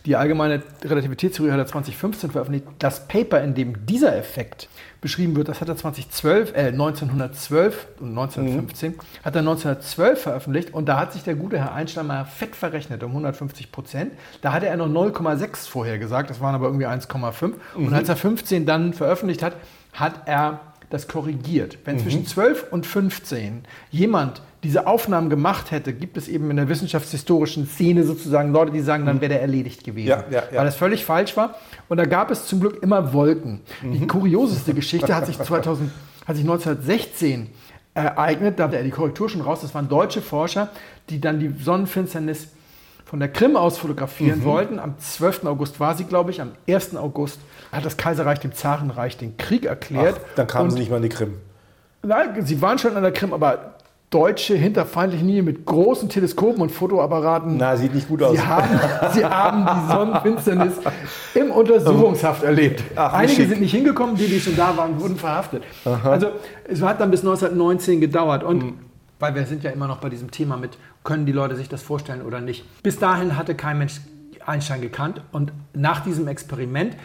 die allgemeine Relativitätstheorie hat er 2015 veröffentlicht. Das Paper, in dem dieser Effekt beschrieben wird, das hat er 2012, äh, 1912 und 1915, hat er 1912 veröffentlicht und da hat sich der gute Herr Einstein mal fett verrechnet um 150 Prozent. Da hatte er noch 0,6 vorher gesagt, das waren aber irgendwie 1,5. Und als er 15 dann veröffentlicht hat, hat er das korrigiert. Wenn zwischen 12 und 15 jemand diese Aufnahmen gemacht hätte, gibt es eben in der wissenschaftshistorischen Szene sozusagen Leute, die sagen, dann wäre der erledigt gewesen. Ja, ja, ja. Weil das völlig falsch war. Und da gab es zum Glück immer Wolken. Die kurioseste Geschichte hat sich, 2000, hat sich 1916 ereignet. Da hatte er die Korrektur schon raus. Das waren deutsche Forscher, die dann die Sonnenfinsternis von der Krim aus fotografieren Mhm. wollten. Am 12. August war sie, glaube ich. Am 1. August hat das Kaiserreich dem Zarenreich den Krieg erklärt. Dann kamen Und sie nicht mal in die Krim. Nein, sie waren schon an der Krim, aber Deutsche hinter feindlichen Linien mit großen Teleskopen und Fotoapparaten. Na, sieht nicht gut aus. Sie haben, sie haben die Sonnenfinsternis im Untersuchungshaft erlebt. Ach, Einige schick. sind nicht hingekommen, die, die schon da waren, wurden verhaftet. Also es hat dann bis 1919 gedauert. Und Mhm. weil wir sind ja immer noch bei diesem Thema mit, können die Leute sich das vorstellen oder nicht. Bis dahin hatte kein Mensch Einstein gekannt. Und nach diesem Experiment,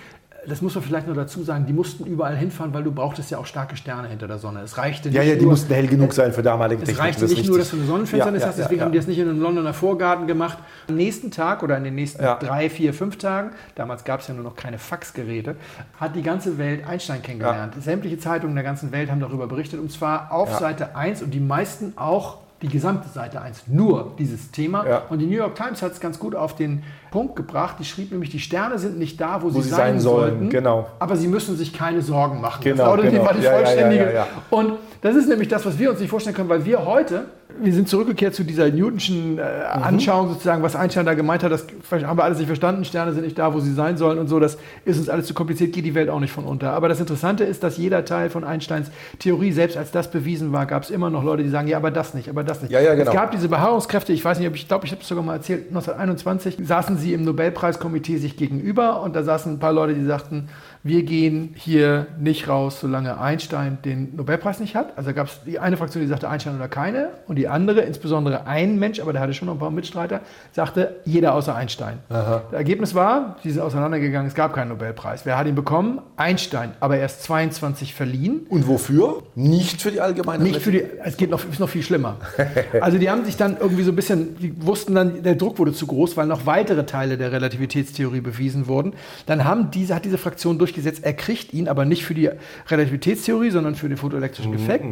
das muss man vielleicht nur dazu sagen, die mussten überall hinfahren, weil du brauchtest ja auch starke Sterne hinter der Sonne. Es reichte Ja, nicht ja, die nur, mussten hell genug sein für damalige es Technik. reichte das ist nicht nur, dass richtig. du eine Sonnenfinsternis Ja, hast, ja, deswegen ja, haben die es nicht in einem Londoner Vorgarten gemacht. Am nächsten Tag oder in den nächsten Ja. drei, vier, fünf Tagen, damals gab es ja nur noch keine Faxgeräte, hat die ganze Welt Einstein kennengelernt. Sämtliche Zeitungen der ganzen Welt haben darüber berichtet und zwar auf Ja. Seite 1 und die meisten auch die gesamte Seite 1, nur dieses Thema. Ja. Und die New York Times hat es ganz gut auf den Punkt gebracht. Die schrieb nämlich, die Sterne sind nicht da, wo, sie, sie sein, sein sollen, sollten, genau. aber sie müssen sich keine Sorgen machen. Genau, das lautete genau. war die Ja, vollständige. ja. Und das ist nämlich das, was wir uns nicht vorstellen können, weil wir heute, wir sind zurückgekehrt zu dieser Newtonschen äh, Mhm. Anschauung sozusagen, was Einstein da gemeint hat, das haben wir alles nicht verstanden, Sterne sind nicht da, wo sie sein sollen und so, das ist uns alles zu kompliziert, geht die Welt auch nicht von unter. Aber das Interessante ist, dass jeder Teil von Einsteins Theorie, selbst als das bewiesen war, gab es immer noch Leute, die sagen, ja, aber das nicht, aber das nicht. Ja, ja, genau. Es gab diese Beharrungskräfte, ich weiß nicht, ob ich glaube, ich habe es sogar mal erzählt, 1921 saßen sie im Nobelpreiskomitee sich gegenüber und da saßen ein paar Leute, die sagten, wir gehen hier nicht raus, solange Einstein den Nobelpreis nicht hat. Also gab es die eine Fraktion, die sagte Einstein oder keine und die andere, insbesondere ein Mensch, aber der hatte schon noch ein paar Mitstreiter, sagte, jeder außer Einstein. Das Ergebnis war, die sind auseinandergegangen, es gab keinen Nobelpreis. Wer hat ihn bekommen? Einstein, aber erst 22 verliehen. Und wofür? Nicht für die allgemeine Nicht für die, es geht noch, ist noch viel schlimmer. Also die haben sich dann irgendwie so ein bisschen, die wussten dann, der Druck wurde zu groß, weil noch weitere Teile der Relativitätstheorie bewiesen wurden. Dann haben diese, hat diese Fraktion durchgesetzt, er kriegt ihn, aber nicht für die Relativitätstheorie, sondern für den photoelektrischen Effekt.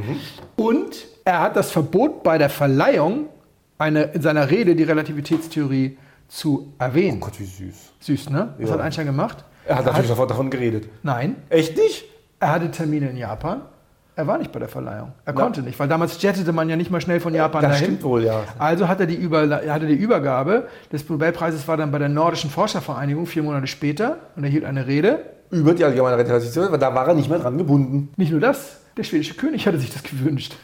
Und er hat das Verbot bei der Verleihung eine, in seiner Rede die Relativitätstheorie zu erwähnen. Oh Gott, wie süß. Süß, ne? Was Ja. hat Einstein gemacht? Er hat natürlich sofort davon geredet. Nein, Echt nicht? er hatte Termine in Japan. Er war nicht bei der Verleihung. Er konnte nicht, weil damals jettete man ja nicht mal schnell von Japan Das dahin. stimmt wohl, ja. Also hat er, die Über, hat er die Übergabe des Nobelpreises war dann bei der Nordischen Forschervereinigung vier Monate später und er hielt eine Rede. Über die allgemeine Relativitätstheorie, weil da war er nicht mehr dran gebunden. Nicht nur das, der schwedische König hatte sich das gewünscht.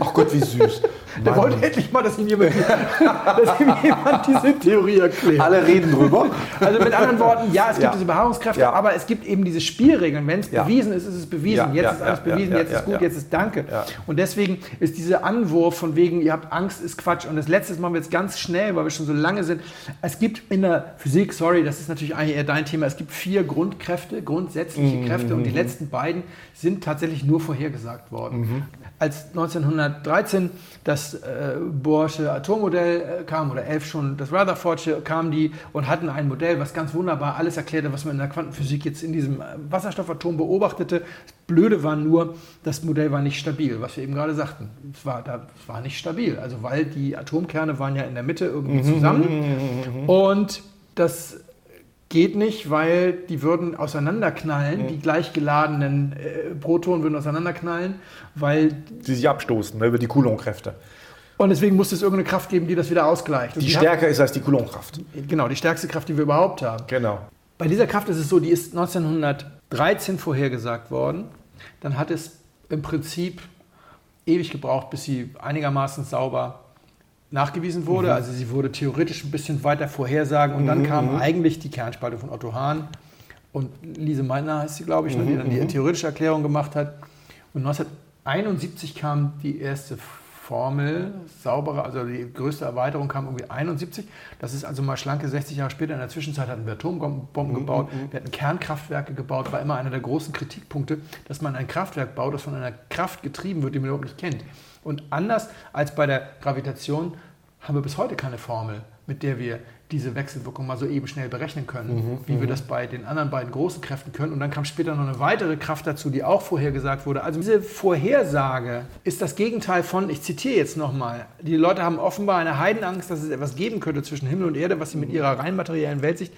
Ach Gott, wie süß. Der wollte endlich mal, dass ihm jemand, dass ihm jemand diese Theorie erklärt. Alle reden drüber. Also mit anderen Worten, ja, es gibt Ja. diese Beharrungskräfte, Ja. aber es gibt eben diese Spielregeln. Wenn es Ja. bewiesen ist, ist es bewiesen. Jetzt ist alles bewiesen, jetzt ist gut, jetzt ist Danke. Und deswegen ist dieser Anwurf von wegen, ihr habt Angst, ist Quatsch. Und das letzte machen wir jetzt ganz schnell, weil wir schon so lange sind. Es gibt in der Physik, sorry, das ist natürlich eigentlich eher dein Thema, es gibt vier Grundkräfte, grundsätzliche Mhm, Kräfte und die letzten beiden sind tatsächlich nur vorhergesagt worden. Mhm. Als 1913 das äh, Bohrsche Atommodell äh, kam oder 11 schon das Rutherfordsche kamen die und hatten ein Modell, was ganz wunderbar alles erklärte, was man in der Quantenphysik jetzt in diesem äh, Wasserstoffatom beobachtete. Das Blöde war nur, das Modell war nicht stabil, was wir eben gerade sagten. Es war, da, es war nicht stabil, also weil die Atomkerne waren ja in der Mitte irgendwie zusammen und das geht nicht, weil die würden auseinanderknallen, die gleich geladenen äh, Protonen würden auseinanderknallen, weil Die sich abstoßen ne, über die Coulomb-Kräfte. und deswegen muss es irgendeine Kraft geben, die das wieder ausgleicht. Und Die hat- stärker ist als die Coulomb-Kraft. Genau, die stärkste Kraft, die wir überhaupt haben. Genau. Bei dieser Kraft ist es so, die ist 1913 vorhergesagt worden. Dann hat es im Prinzip ewig gebraucht, bis sie einigermaßen sauber nachgewiesen wurde. Also sie wurde theoretisch ein bisschen weiter vorhersagen und dann kam eigentlich die Kernspaltung von Otto Hahn und Lise Meitner heißt sie, glaube ich, ne, die dann die theoretische Erklärung gemacht hat. Und 1971 kam die erste Formel, saubere, also die größte Erweiterung kam irgendwie 71. Das ist also mal schlanke 60 Jahre später. In der Zwischenzeit hatten wir Atombomben gebaut, wir hatten Kernkraftwerke gebaut. War immer einer der großen Kritikpunkte, dass man ein Kraftwerk baut, das von einer Kraft getrieben wird, die man überhaupt nicht kennt. Und anders als bei der Gravitation haben wir bis heute keine Formel, mit der wir diese Wechselwirkung mal so eben schnell berechnen können, wie wir das bei den anderen beiden großen Kräften können. Und dann kam später noch eine weitere Kraft dazu, die auch vorhergesagt wurde. Also diese Vorhersage ist das Gegenteil von, ich zitiere jetzt nochmal, die Leute haben offenbar eine Heidenangst, dass es etwas geben könnte zwischen Himmel und Erde, was sie mit ihrer rein materiellen Weltsicht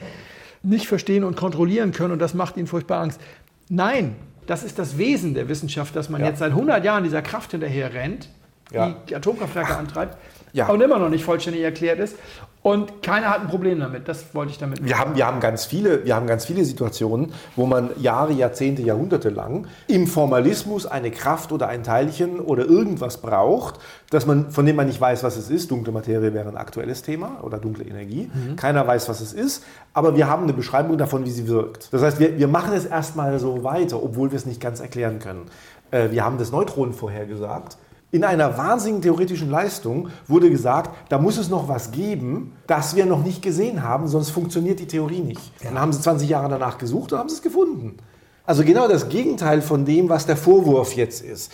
nicht verstehen und kontrollieren können und das macht ihnen furchtbar Angst. Nein, das ist das Wesen der Wissenschaft, dass man Ja. jetzt seit 100 Jahren dieser Kraft hinterher rennt, Ja. die die Atomkraftwerke antreibt Ja. und immer noch nicht vollständig erklärt ist. Und keiner hat ein Problem damit. Das wollte ich damit Wir haben, wir, haben ganz viele, wir haben ganz viele Situationen, wo man Jahre, Jahrzehnte, Jahrhunderte lang im Formalismus eine Kraft oder ein Teilchen oder irgendwas braucht, dass man, von dem man nicht weiß, was es ist. Dunkle Materie wäre ein aktuelles Thema oder dunkle Energie. Keiner weiß, was es ist, aber wir haben eine Beschreibung davon, wie sie wirkt. Das heißt, wir, wir machen es erstmal so weiter, obwohl wir es nicht ganz erklären können. Äh, wir haben das Neutron vorhergesagt. In einer wahnsinnigen theoretischen Leistung wurde gesagt, da muss es noch was geben, das wir noch nicht gesehen haben, sonst funktioniert die Theorie nicht. Dann haben sie 20 Jahre danach gesucht und haben sie es gefunden. Also genau das Gegenteil von dem, was der Vorwurf jetzt ist.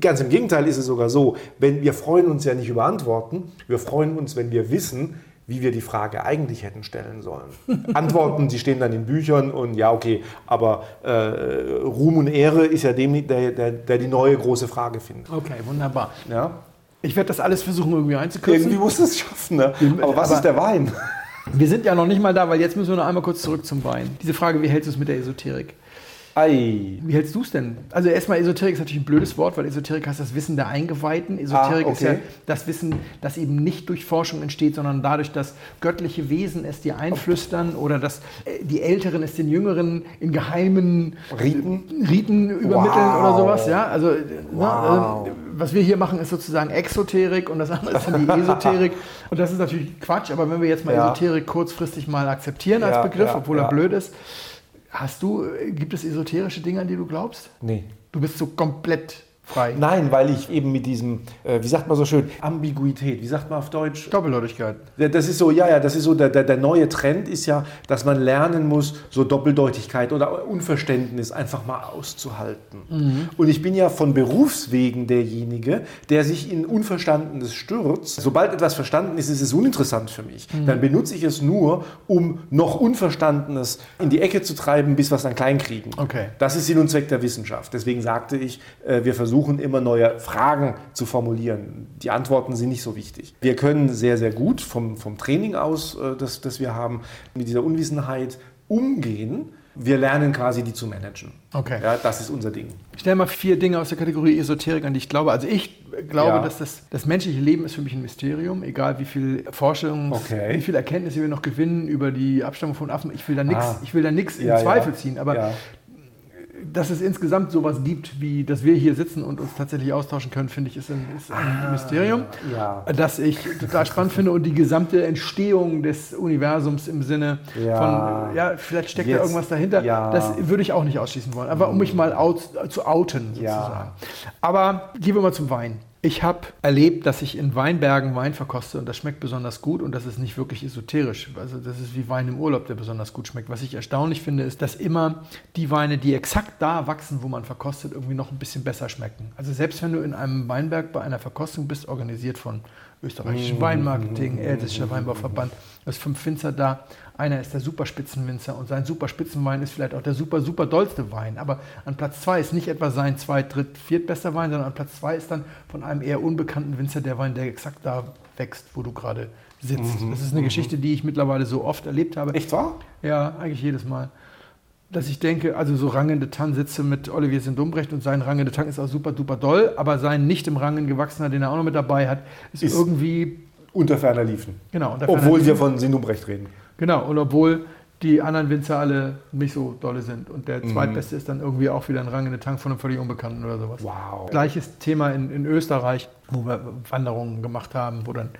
Ganz im Gegenteil ist es sogar so, wenn wir freuen uns ja nicht über Antworten, wir freuen uns, wenn wir wissen, wie wir die Frage eigentlich hätten stellen sollen. Antworten, die stehen dann in Büchern und ja, okay, aber äh, Ruhm und Ehre ist ja dem, der, der, der die neue große Frage findet. Okay, wunderbar. Ja? Ich werde das alles versuchen, irgendwie einzukürzen. Irgendwie muss es schaffen. Ne? Aber was aber- ist der Wein? Wir sind ja noch nicht mal da, weil jetzt müssen wir noch einmal kurz zurück zum Wein. Diese Frage, wie hältst du es mit der Esoterik? Ei. Wie hältst du es denn? Also erstmal Esoterik ist natürlich ein blödes Wort, weil Esoterik heißt das Wissen der Eingeweihten. Esoterik Ah, ist ja okay. das Wissen, das eben nicht durch Forschung entsteht, sondern dadurch, dass göttliche Wesen es dir einflüstern oder dass äh, die Älteren es den Jüngeren in geheimen Riten? Riten übermitteln Wow. oder sowas. Ja, also äh, Wow. ne, äh, was wir hier machen, ist sozusagen Exoterik und das andere ist dann die Esoterik. und das ist natürlich Quatsch, aber wenn wir jetzt mal Ja. Esoterik kurzfristig mal akzeptieren als Ja, Begriff, ja, obwohl er blöd ist, hast du, äh, gibt es esoterische Dinge, an die du glaubst? Nee. Du bist so komplett frei. Nein, weil ich eben mit diesem, äh, wie sagt man so schön, Ambiguität, wie sagt man auf Deutsch? Doppeldeutigkeit. Das ist so, ja, ja, das ist so, der, der, der neue Trend ist ja, dass man lernen muss, so Doppeldeutigkeit oder Unverständnis einfach mal auszuhalten. Und ich bin ja von Berufswegen derjenige, der sich in Unverstandenes stürzt. Sobald etwas verstanden ist, ist es uninteressant für mich. Dann benutze ich es nur, um noch Unverstandenes in die Ecke zu treiben, bis wir es dann kleinkriegen. Okay. Das ist Sinn und Zweck der Wissenschaft. Deswegen sagte ich, äh, wir versuchen immer neue Fragen zu formulieren. Die Antworten sind nicht so wichtig. Wir können sehr, sehr gut vom, vom Training aus, äh, das, das wir haben, mit dieser Unwissenheit umgehen. Wir lernen quasi, die zu managen. Okay. Ja, das ist unser Ding. Ich stelle mal vier Dinge aus der Kategorie Esoterik, an die ich glaube. Also ich glaube, Ja. dass das, das menschliche Leben ist für mich ein Mysterium, egal wie viel Forschung, Okay. wie viel Erkenntnisse wir noch gewinnen über die Abstammung von Affen. Ich will da nichts, Ah. ich will da nichts in Ja, ja. Zweifel ziehen. Aber ja. Dass es insgesamt sowas gibt, wie dass wir hier sitzen und uns tatsächlich austauschen können, finde ich, ist ein, ist ein Mysterium. ja. Das ich total spannend finde und die gesamte Entstehung des Universums im Sinne Ja. von, ja, vielleicht steckt da Jetzt- irgendwas dahinter. ja. Das würde ich auch nicht ausschließen wollen. Aber um mich mal out, zu outen, sozusagen. Aber gehen wir mal zum Wein. Ich habe erlebt, dass ich in Weinbergen Wein verkoste und das schmeckt besonders gut und das ist nicht wirklich esoterisch. Also das ist wie Wein im Urlaub, der besonders gut schmeckt. Was ich erstaunlich finde, ist, dass immer die Weine, die exakt da wachsen, wo man verkostet, irgendwie noch ein bisschen besser schmecken. Also selbst wenn du in einem Weinberg bei einer Verkostung bist, organisiert von österreichischem Weinmarketing, Elsässischer Weinbauverband, da ist fünf Winzer da. Einer ist der Superspitzenwinzer und sein Superspitzenwein ist vielleicht auch der super, super dollste Wein. Aber an Platz zwei ist nicht etwa sein zweit, dritt, viertbester Wein, sondern an Platz zwei ist dann von einem eher unbekannten Winzer der Wein, der exakt da wächst, wo du gerade sitzt. Das ist eine Geschichte, die ich mittlerweile so oft erlebt habe. Echt wahr? Ja, eigentlich jedes Mal. Dass ich denke, also so Rangende Tann sitze mit Olivier Sindumbrecht und sein Rangende Tann ist auch super duper doll, aber sein nicht im Rangen gewachsener, den er auch noch mit dabei hat, ist, Ist- irgendwie, Unter ferner liefen. genau. und der Obwohl Fernand- wir von Sinnumrecht reden. Genau, und obwohl die anderen Winzer alle nicht so dolle sind und der Mhm. zweitbeste ist dann irgendwie auch wieder ein Rangende Tank von einem völlig Unbekannten oder sowas. Wow. Gleiches Thema in, in Österreich, wo wir Wanderungen gemacht haben, wo dann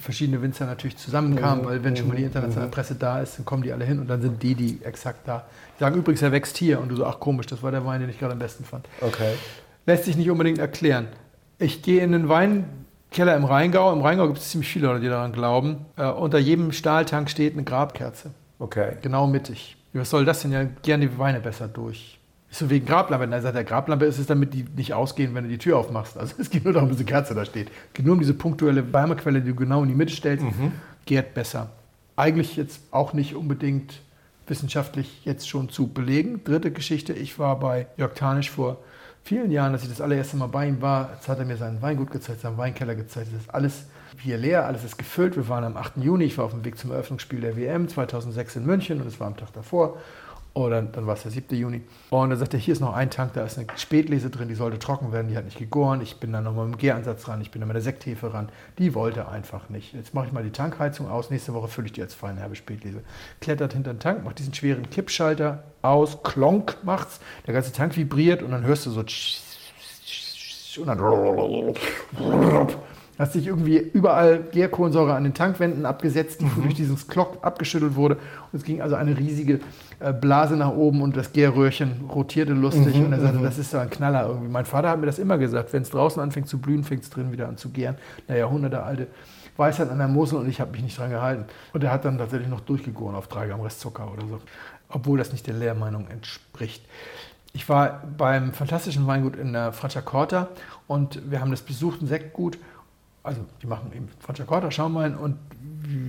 verschiedene Winzer natürlich zusammenkamen, Mhm. weil wenn schon mal die internationale Presse da ist, dann kommen die alle hin und dann sind die, die exakt da. Die sagen übrigens, er wächst hier und du so, ach komisch, das war der Wein, den ich gerade am besten fand. Okay. Lässt sich nicht unbedingt erklären. Ich gehe in den Weinkeller im Rheingau. Im Rheingau gibt es ziemlich viele Leute, die daran glauben. Äh, unter jedem Stahltank steht eine Grabkerze. Okay. Genau mittig. Was soll das denn? Ja, gerne die Weine besser durch. So wegen Grablampe. Na, sagt der Grablampe ist es, damit die nicht ausgehen, wenn du die Tür aufmachst. Also es geht nur darum, dass eine Kerze da steht. Es geht nur um diese punktuelle Wärmequelle, die du genau in die Mitte stellst. Gärt besser. Eigentlich jetzt auch nicht unbedingt wissenschaftlich jetzt schon zu belegen. Dritte Geschichte, ich war bei Jörg Tanisch vor vielen Jahren, als ich das allererste Mal bei ihm war, jetzt hat er mir seinen Weingut gezeigt, seinen Weinkeller gezeigt. Das ist alles hier leer, alles ist gefüllt. Wir waren am 8. Juni, ich war auf dem Weg zum Eröffnungsspiel der WM 2006 in München und es war am Tag davor. Oder dann war es der 7. Juni. Und dann sagt er, hier ist noch ein Tank, da ist eine Spätlese drin, die sollte trocken werden, die hat nicht gegoren. Ich bin dann nochmal mit dem Gäransatz ran, ich bin dann mit der Sekthefe ran. Die wollte einfach nicht. Jetzt mache ich mal die Tankheizung aus, nächste Woche fülle ich die als feinherbe Spätlese. Klettert hinter den Tank, macht diesen schweren Kippschalter aus, klonk macht's, der ganze Tank vibriert und dann hörst du so und dann Hast sich irgendwie überall Gärkohlensäure an den Tankwänden abgesetzt, die durch dieses Klock abgeschüttelt wurde. Und es ging also eine riesige äh, Blase nach oben und das Gärröhrchen rotierte lustig. und er sagte, das ist so ein Knaller irgendwie. Mein Vater hat mir das immer gesagt, wenn es draußen anfängt zu blühen, fängt es drin wieder an zu gären. Eine jahrhundertealte Weisheit an der Mosel und ich habe mich nicht dran gehalten. Und er hat dann tatsächlich noch durchgegoren auf drei Gramm Restzucker oder so. Obwohl das nicht der Lehrmeinung entspricht. Ich war beim fantastischen Weingut in der Franciacorta und wir haben das besucht, ein Sektgut. Also die machen eben Franciacorta, Schaumwein und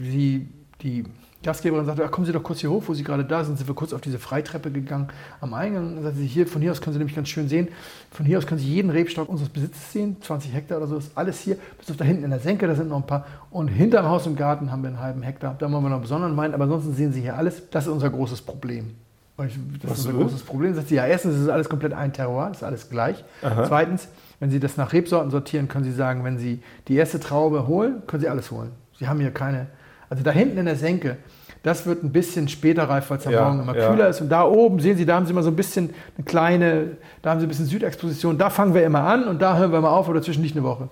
sie, die Gastgeberin sagte, ach, kommen Sie doch kurz hier hoch, wo Sie gerade da sind. Sind wir kurz auf diese Freitreppe gegangen am Eingang. Dann sagte sie, hier, von hier aus können Sie nämlich ganz schön sehen. Von hier aus können Sie jeden Rebstock unseres Besitzes sehen. 20 Hektar oder so ist alles hier. Bis auf da hinten in der Senke, da sind noch ein paar. Und hinterm Haus im Garten haben wir einen halben Hektar. Da machen wir noch besonderen Wein. Aber ansonsten sehen Sie hier alles. Das ist unser großes Problem. Und ich, das Was ist unser so? großes Problem. Sagt sie, ja, erstens ist es alles komplett ein Terroir, das ist alles gleich. Zweitens, wenn Sie das nach Rebsorten sortieren, können Sie sagen, wenn Sie die erste Traube holen, können Sie alles holen. Sie haben hier keine. Also da hinten in der Senke, das wird ein bisschen später reif, weil es am Ja, Morgen immer ja. kühler ist. Und da oben, sehen Sie, da haben Sie immer so ein bisschen eine kleine, da haben Sie ein bisschen Südexposition. Da fangen wir immer an und da hören wir mal auf oder zwischen nicht eine Woche.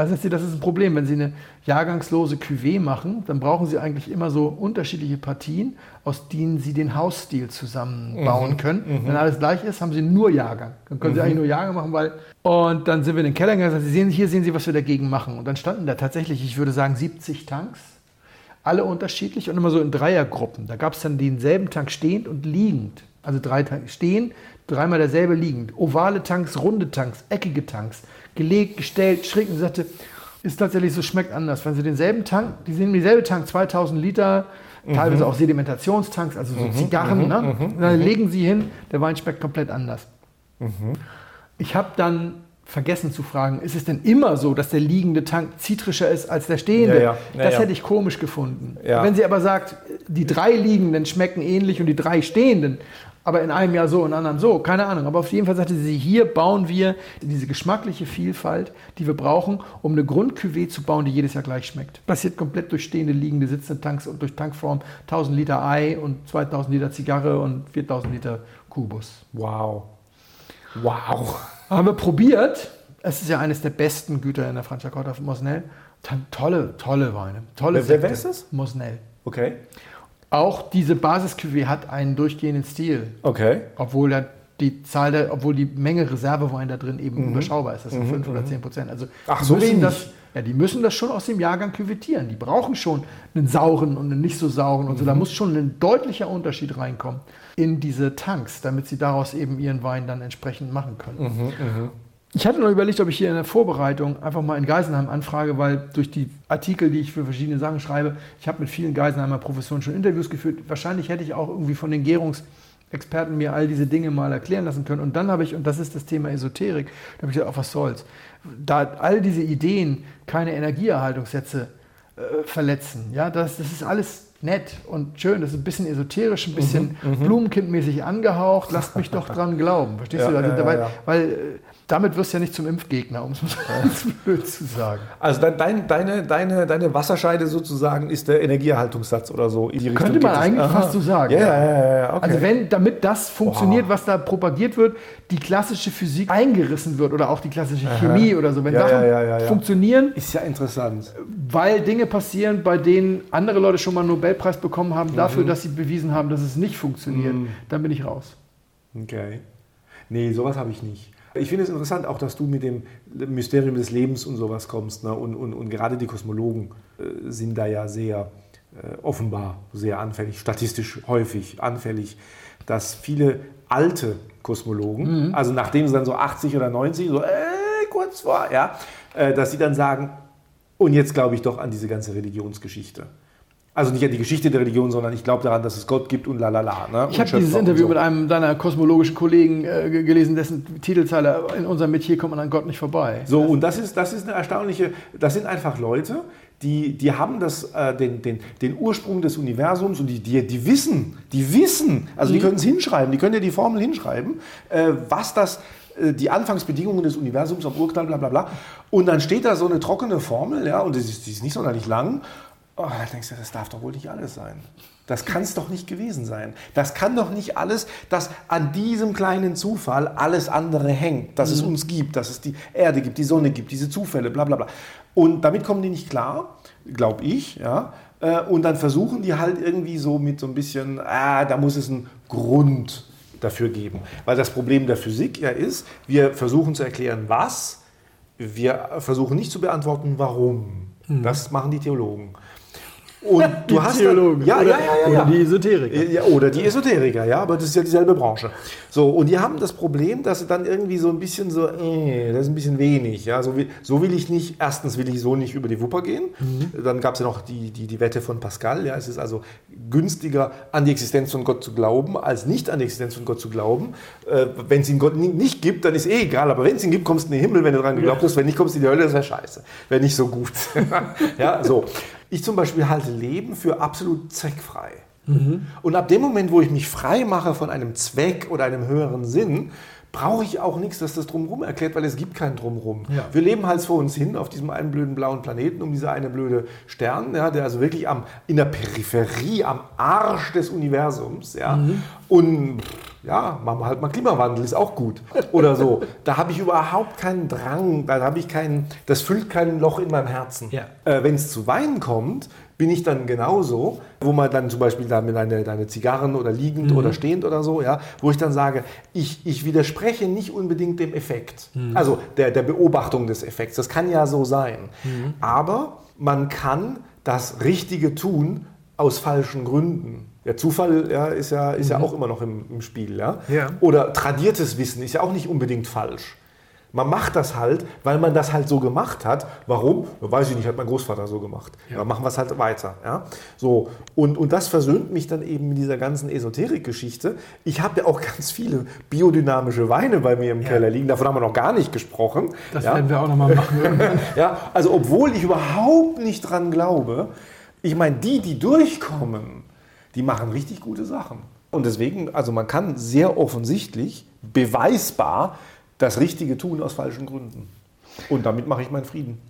Also das ist ein Problem. Wenn Sie eine jahrgangslose Cuvée machen, dann brauchen Sie eigentlich immer so unterschiedliche Partien, aus denen Sie den Hausstil zusammenbauen mhm. können. Mhm. Wenn alles gleich ist, haben Sie nur Jahrgang. Dann können Sie mhm. eigentlich nur Jahrgang machen, weil... Und dann sind wir in den Keller gegangen und Sie sehen, hier sehen Sie, was wir dagegen machen. Und dann standen da tatsächlich, ich würde sagen, 70 Tanks. Alle unterschiedlich und immer so in Dreiergruppen. Da gab es dann denselben Tank stehend und liegend. Also drei Tanks stehen, dreimal derselbe liegend. Ovale Tanks, runde Tanks, eckige Tanks gelegt, gestellt, schräg und sagte, ist tatsächlich so, schmeckt anders. Wenn Sie denselben Tank, die sehen dieselbe Tank, 2000 Liter, mhm. teilweise auch Sedimentationstanks, also so mhm. Zigarren, mhm. ne? Mhm. und dann legen Sie hin, der Wein schmeckt komplett anders. Mhm. Ich habe dann vergessen zu fragen, ist es denn immer so, dass der liegende Tank zitrischer ist als der stehende? Ja, ja. Ja, das hätte ich komisch gefunden. Wenn sie aber sagt, die drei liegenden schmecken ähnlich und die drei stehenden, aber in einem Jahr so, in anderen so, keine Ahnung. Aber auf jeden Fall sagte sie, hier bauen wir diese geschmackliche Vielfalt, die wir brauchen, um eine Grundcuvée zu bauen, die jedes Jahr gleich schmeckt. Passiert komplett durch stehende, liegende, sitzende Tanks und durch Tankform 1000 Liter Ei und 2000 Liter Zigarre und 4000 Liter Kubus. Wow. Wow. Haben wir probiert. Es ist ja eines der besten Güter in der Franciacorta von Mosnell. Tolle, tolle Weine. Tolle wer, wer ist das? Mosnell. Okay. Auch diese basis hat einen durchgehenden Stil. Okay. Obwohl der, die Zahl der, obwohl die Menge Reservewein da drin eben mhm. überschaubar ist. Das sind mhm. 5 oder 10 mhm. Prozent. Also Ach, so wenig. Das, ja, die müssen das schon aus dem Jahrgang küvettieren. Die brauchen schon einen sauren und einen nicht so sauren und so. Da mhm. muss schon ein deutlicher Unterschied reinkommen in diese Tanks, damit sie daraus eben ihren Wein dann entsprechend machen können. Mhm, mh. Ich hatte noch überlegt, ob ich hier in der Vorbereitung einfach mal in Geisenheim anfrage, weil durch die Artikel, die ich für verschiedene Sachen schreibe, ich habe mit vielen Geisenheimer Professoren schon Interviews geführt. Wahrscheinlich hätte ich auch irgendwie von den Gärungsexperten mir all diese Dinge mal erklären lassen können. Und dann habe ich, und das ist das Thema Esoterik, da habe ich gesagt, auch was soll's. Da all diese Ideen keine Energieerhaltungssätze äh, verletzen, ja, das, das ist alles nett und schön. Das ist ein bisschen esoterisch, ein bisschen mhm, mhm. Blumenkindmäßig angehaucht. Lasst mich doch dran glauben. Verstehst ja, du? Also, ja, weil, ja. weil äh, damit wirst du ja nicht zum Impfgegner, um es mal ganz blöd zu sagen. Also dein, deine, deine, deine Wasserscheide sozusagen ist der Energieerhaltungssatz oder so. Könnte man eigentlich Aha. fast so sagen. Ja, ja, ja, okay. Also wenn, damit das funktioniert, Boah. was da propagiert wird, die klassische Physik eingerissen wird oder auch die klassische Chemie Aha. oder so. Wenn Sachen funktionieren, ist ja interessant. Weil Dinge passieren, bei denen andere Leute schon mal einen Nobelpreis bekommen haben, dafür, mhm. dass sie bewiesen haben, dass es nicht funktioniert, mhm. dann bin ich raus. Okay. Nee, sowas habe ich nicht. Ich finde es interessant auch, dass du mit dem Mysterium des Lebens und sowas kommst. Ne? Und, und, und gerade die Kosmologen äh, sind da ja sehr äh, offenbar sehr anfällig, statistisch häufig anfällig, dass viele alte Kosmologen, mhm. also nachdem sie dann so 80 oder 90, so äh, kurz vor, ja, äh, dass sie dann sagen, und jetzt glaube ich doch an diese ganze Religionsgeschichte. Also nicht an die Geschichte der Religion, sondern ich glaube daran, dass es Gott gibt und lalala. Ne? Ich habe dieses Interview so. mit einem deiner kosmologischen Kollegen äh, gelesen, dessen Titelzeile in unserem Metier kommt man an Gott nicht vorbei. So, und das ist, das ist eine erstaunliche, das sind einfach Leute, die, die haben das, äh, den, den, den Ursprung des Universums und die, die, die wissen, die wissen, also mhm. die können es hinschreiben, die können ja die Formel hinschreiben, äh, was das äh, die Anfangsbedingungen des Universums am Urknall, bla bla bla. Und dann steht da so eine trockene Formel, ja, und die ist, die ist nicht sonderlich lang. Oh, da denkst du, das darf doch wohl nicht alles sein. Das kann es doch nicht gewesen sein. Das kann doch nicht alles, dass an diesem kleinen Zufall alles andere hängt, dass mhm. es uns gibt, dass es die Erde gibt, die Sonne gibt, diese Zufälle, bla bla bla. Und damit kommen die nicht klar, glaube ich, ja. Äh, und dann versuchen die halt irgendwie so mit so ein bisschen, ah, da muss es einen Grund dafür geben. Weil das Problem der Physik ja ist, wir versuchen zu erklären, was, wir versuchen nicht zu beantworten, warum. Mhm. Das machen die Theologen. Und du die hast Theologen. Ja, oder, ja, ja, ja, Oder die Esoteriker. Ja, oder die Esoteriker, ja, aber das ist ja dieselbe Branche. So, und die haben das Problem, dass sie dann irgendwie so ein bisschen so, äh, das ist ein bisschen wenig. Ja, so, will, so will ich nicht, erstens will ich so nicht über die Wupper gehen. Mhm. Dann gab es ja noch die, die, die Wette von Pascal. Ja, es ist also günstiger, an die Existenz von Gott zu glauben, als nicht an die Existenz von Gott zu glauben. Äh, wenn es ihn Gott nicht gibt, dann ist eh egal. Aber wenn es ihn gibt, kommst du in den Himmel, wenn du daran geglaubt hast. Wenn nicht, kommst du in die Hölle, das wäre scheiße. Wäre nicht so gut. ja, so. Ich zum Beispiel halte Leben für absolut zweckfrei. Mhm. Und ab dem Moment, wo ich mich frei mache von einem Zweck oder einem höheren Sinn, brauche ich auch nichts, das das Drumherum erklärt, weil es gibt kein Drumherum. Ja. Wir leben halt vor uns hin auf diesem einen blöden blauen Planeten um diese eine blöde Stern, ja, der also wirklich am, in der Peripherie, am Arsch des Universums. Ja. Mhm. Und Ja, machen wir halt mal Klimawandel, ist auch gut. Oder so. Da habe ich überhaupt keinen Drang, da habe ich keinen, das füllt kein Loch in meinem Herzen. Ja. Äh, Wenn es zu Wein kommt, bin ich dann genauso, wo man dann zum Beispiel da mit deine, deine Zigarren oder liegend oder stehend oder so, ja, wo ich dann sage, ich, ich widerspreche nicht unbedingt dem Effekt, also der, der Beobachtung des Effekts. Das kann ja so sein. Aber man kann das Richtige tun aus falschen Gründen. Der Zufall ja, ist, ja, ist ja auch immer noch im, im Spiel. Ja? Ja. Oder tradiertes Wissen ist ja auch nicht unbedingt falsch. Man macht das halt, weil man das halt so gemacht hat. Warum? Weiß ich nicht, hat mein Großvater so gemacht. Ja. Dann machen wir es halt weiter. Ja? So, und, und das versöhnt mich dann eben mit dieser ganzen Esoterik-Geschichte. Ich habe ja auch ganz viele biodynamische Weine bei mir im Keller liegen. Davon haben wir noch gar nicht gesprochen. Das ja? werden wir auch nochmal machen. Ja, also obwohl ich überhaupt nicht dran glaube, ich meine, die, die durchkommen, die machen richtig gute Sachen. Und deswegen, also man kann sehr offensichtlich, beweisbar, das Richtige tun aus falschen Gründen. Und damit mache ich meinen Frieden.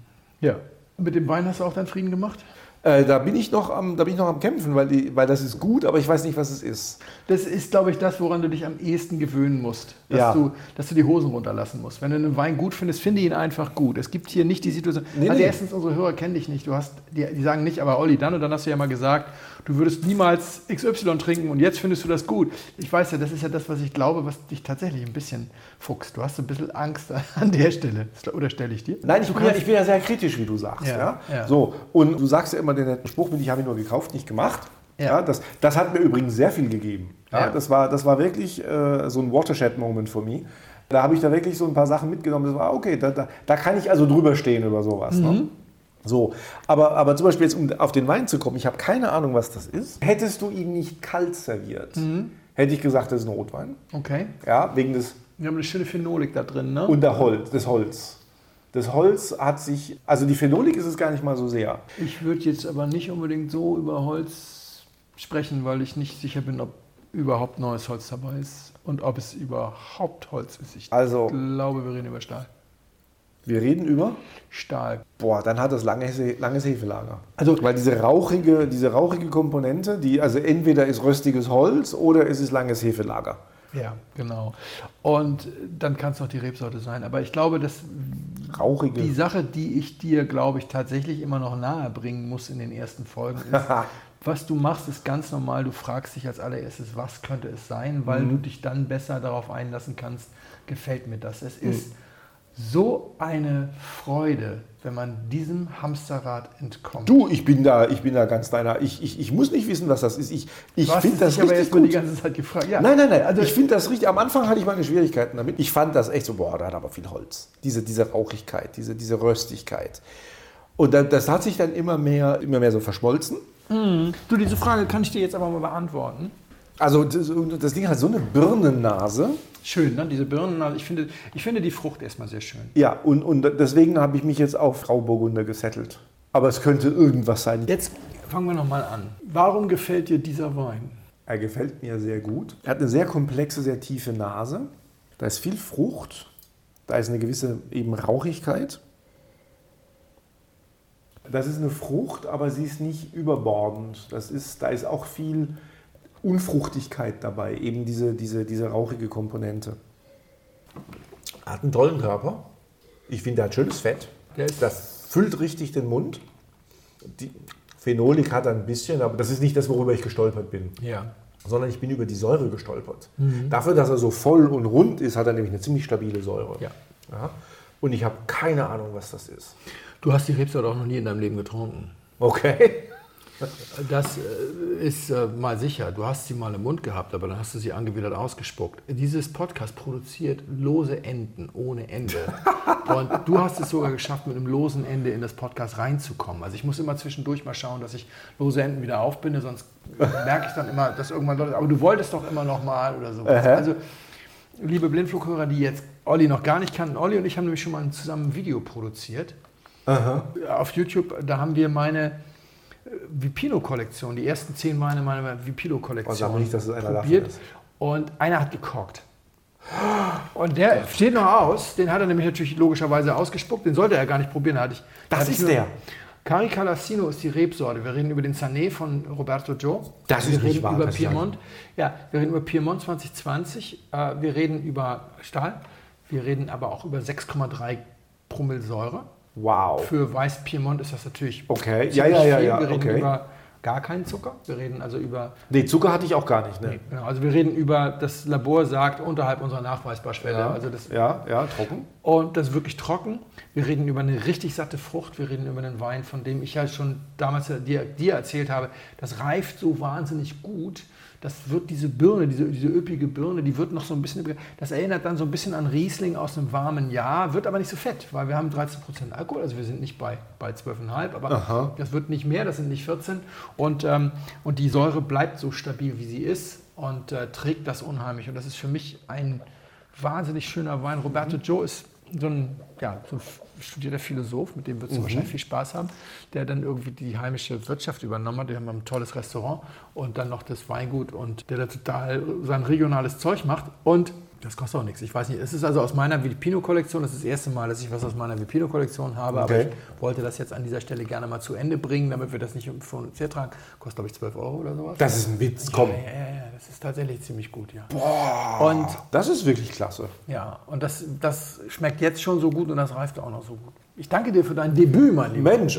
ja. Mit dem Wein hast du auch deinen Frieden gemacht? Äh, da, bin ich noch am, da bin ich noch am Kämpfen, weil, die, weil das ist gut, aber ich weiß nicht, was es ist. Das ist, glaube ich, das, woran du dich am ehesten gewöhnen musst. Dass, Ja. du, dass du die Hosen runterlassen musst. Wenn du einen Wein gut findest, finde ihn einfach gut. Es gibt hier nicht die Situation. Nee, also nee. erstens, unsere Hörer kennen dich nicht. Du hast, die, die sagen nicht, aber Olli, dann und dann hast du ja mal gesagt, du würdest niemals XY trinken und jetzt findest du das gut. Ich weiß ja, das ist ja das, was ich glaube, was dich tatsächlich ein bisschen fuchst. Du hast ein bisschen Angst an der Stelle. Oder stelle ich dir? Nein, ich bin, ja, ich bin ja sehr kritisch, wie du sagst. Ja, ja. So, und du sagst ja immer den netten Spruch mit, ich habe ihn nur gekauft, nicht gemacht. Ja. Ja. das, das hat mir übrigens sehr viel gegeben. Ja, Ja. Das, war, das war wirklich äh, so ein Watershed-Moment für mich. Da habe ich da wirklich so ein paar Sachen mitgenommen. Das war okay, da, da, da kann ich also drüber stehen über sowas. Ne? So, aber, aber zum Beispiel jetzt, um auf den Wein zu kommen, ich habe keine Ahnung, was das ist. Hättest du ihn nicht kalt serviert, hätte ich gesagt, das ist ein Rotwein. Okay. Ja, wegen des Wir haben eine schöne Phenolik da drin, ne? und der Holz, des Holz. Das Holz hat sich, also die Phenolik ist es gar nicht mal so sehr. Ich würde jetzt aber nicht unbedingt so über Holz sprechen, weil ich nicht sicher bin, ob überhaupt neues Holz dabei ist und ob es überhaupt Holz ist. Ich Also- glaube, wir reden über Stahl. Wir reden über, Stahl. boah, dann hat das langes, langes Hefelager. Also, weil diese rauchige, diese rauchige Komponente, die, also entweder ist röstiges Holz oder es ist langes Hefelager. Ja, genau. Und dann kann es noch die Rebsorte sein. Aber ich glaube, dass Rauchige. die Sache, die ich dir, glaube ich, tatsächlich immer noch nahe bringen muss in den ersten Folgen, ist, was du machst, ist ganz normal. Du fragst dich als allererstes, was könnte es sein, weil Mhm. du dich dann besser darauf einlassen kannst, gefällt mir das. Es ist so eine Freude, wenn man diesem Hamsterrad entkommt. Du, ich bin da, ich bin da ganz deiner. Ich, ich, ich muss nicht wissen, was das ist. Ich, ich finde das dich aber richtig jetzt mal die gut. ganze Zeit gefragt. Ja. Nein, nein, nein. Also ich finde das richtig. Am Anfang hatte ich meine Schwierigkeiten damit. Ich fand das echt so, boah, da hat aber viel Holz. Diese, diese Rauchigkeit, diese, diese Röstigkeit. Und da- das hat sich dann immer mehr, immer mehr so verschmolzen. du, diese Frage kann ich dir jetzt aber mal beantworten. Also das, das Ding hat so eine Birnennase. Schön, ne? diese Birnen. Also ich finde, ich finde die Frucht erstmal sehr schön. Ja, und, und deswegen habe ich mich jetzt auf Grauburgunder gesettelt. Aber es könnte irgendwas sein. Jetzt fangen wir nochmal an. Warum gefällt dir dieser Wein? Er gefällt mir sehr gut. Er hat eine sehr komplexe, sehr tiefe Nase. Da ist viel Frucht. Da ist eine gewisse eben Rauchigkeit. Das ist eine Frucht, aber sie ist nicht überbordend. Das ist, da ist auch viel Unfruchtigkeit dabei, eben diese, diese, diese rauchige Komponente. Er hat einen tollen Körper. Ich finde, er hat schönes Fett. Das füllt richtig den Mund. Die Phenolik hat er ein bisschen, aber das ist nicht das, worüber ich gestolpert bin Ja. sondern ich bin über die Säure gestolpert. Dafür, dass er so voll und rund ist, hat er nämlich eine ziemlich stabile Säure. Ja. Ja. Und ich habe keine Ahnung, was das ist. Du hast die Rebsorte auch noch nie in deinem Leben getrunken. Okay. Das äh, ist äh, mal sicher. Du hast sie mal im Mund gehabt, aber dann hast du sie angewidert ausgespuckt. Dieses Podcast produziert lose Enden ohne Ende. Und du hast es sogar geschafft, mit einem losen Ende in das Podcast reinzukommen. Also ich muss immer zwischendurch mal schauen, dass ich lose Enden wieder aufbinde, sonst merke ich dann immer, dass irgendwann Leute, aber du wolltest doch immer noch mal oder so. Also liebe Blindflughörer, die jetzt Olli noch gar nicht kannten, Olli und ich haben nämlich schon mal zusammen ein Video produziert. Auf YouTube, da haben wir meine Vipino-Kollektion, die ersten zehn Weine meiner Oh, sag Vipino-Kollektion mal nicht, dass es einer probiert. ist. Und einer hat gekorkt. Und der steht noch aus, den hat er nämlich natürlich logischerweise ausgespuckt, den sollte er gar nicht probieren. Hatte ich, da Das hatte ich ist nur- der. Caricalassino ist die Rebsorte. Wir reden über den Sané von Roberto Gio. Das wir ist nicht reden wahr, über Piemont. Ja, wir reden über Piemont 2020. Äh, wir reden über Stahl. Wir reden aber auch über 6,3 Promille Säure. Wow. Für Weiß Piemont ist das natürlich Okay, ja, ja, ja, ja, Wir reden okay. über gar keinen Zucker. Wir reden also über Nee, Zucker hatte ich auch gar nicht. Ne? Genau, also wir reden über, das Labor sagt, unterhalb unserer Nachweisbarschwelle. Ja, Also das, ja, ja, trocken. und das ist wirklich trocken. Wir reden über eine richtig satte Frucht. Wir reden über einen Wein, von dem ich ja schon damals dir, dir erzählt habe, das reift so wahnsinnig gut. Das wird diese Birne, diese, diese üppige Birne, die wird noch so ein bisschen, das erinnert dann so ein bisschen an Riesling aus einem warmen Jahr, wird aber nicht so fett, weil wir haben 13% Alkohol, also wir sind nicht bei, bei 12,5, aber Aha. das wird nicht mehr, das sind nicht 14. Und, ähm, und die Säure bleibt so stabil, wie sie ist und äh, trägt das unheimlich. Und das ist für mich ein wahnsinnig schöner Wein. Roberto Joe ist so ein, ja, so ein studierter Philosoph, mit dem wirst du wahrscheinlich viel Spaß haben, der dann irgendwie die heimische Wirtschaft übernommen hat. Die haben ein tolles Restaurant und dann noch das Weingut und der da total sein regionales Zeug macht. Und das kostet auch nichts. Ich weiß nicht, es ist also aus meiner Vipino-Kollektion, das ist das erste Mal, dass ich was aus meiner Vipino-Kollektion habe, aber Okay. ich wollte das jetzt an dieser Stelle gerne mal zu Ende bringen, damit wir das nicht von uns hertragen. Kostet, glaube ich, 12 Euro oder sowas. Das ist ein Witz, komm. Ja, ja, ja, das ist tatsächlich ziemlich gut, ja. Und Das ist wirklich klasse. ja, und das, das schmeckt jetzt schon so gut und das reift auch noch so gut. Ich danke dir für dein Debüt, mein Lieber. Mensch,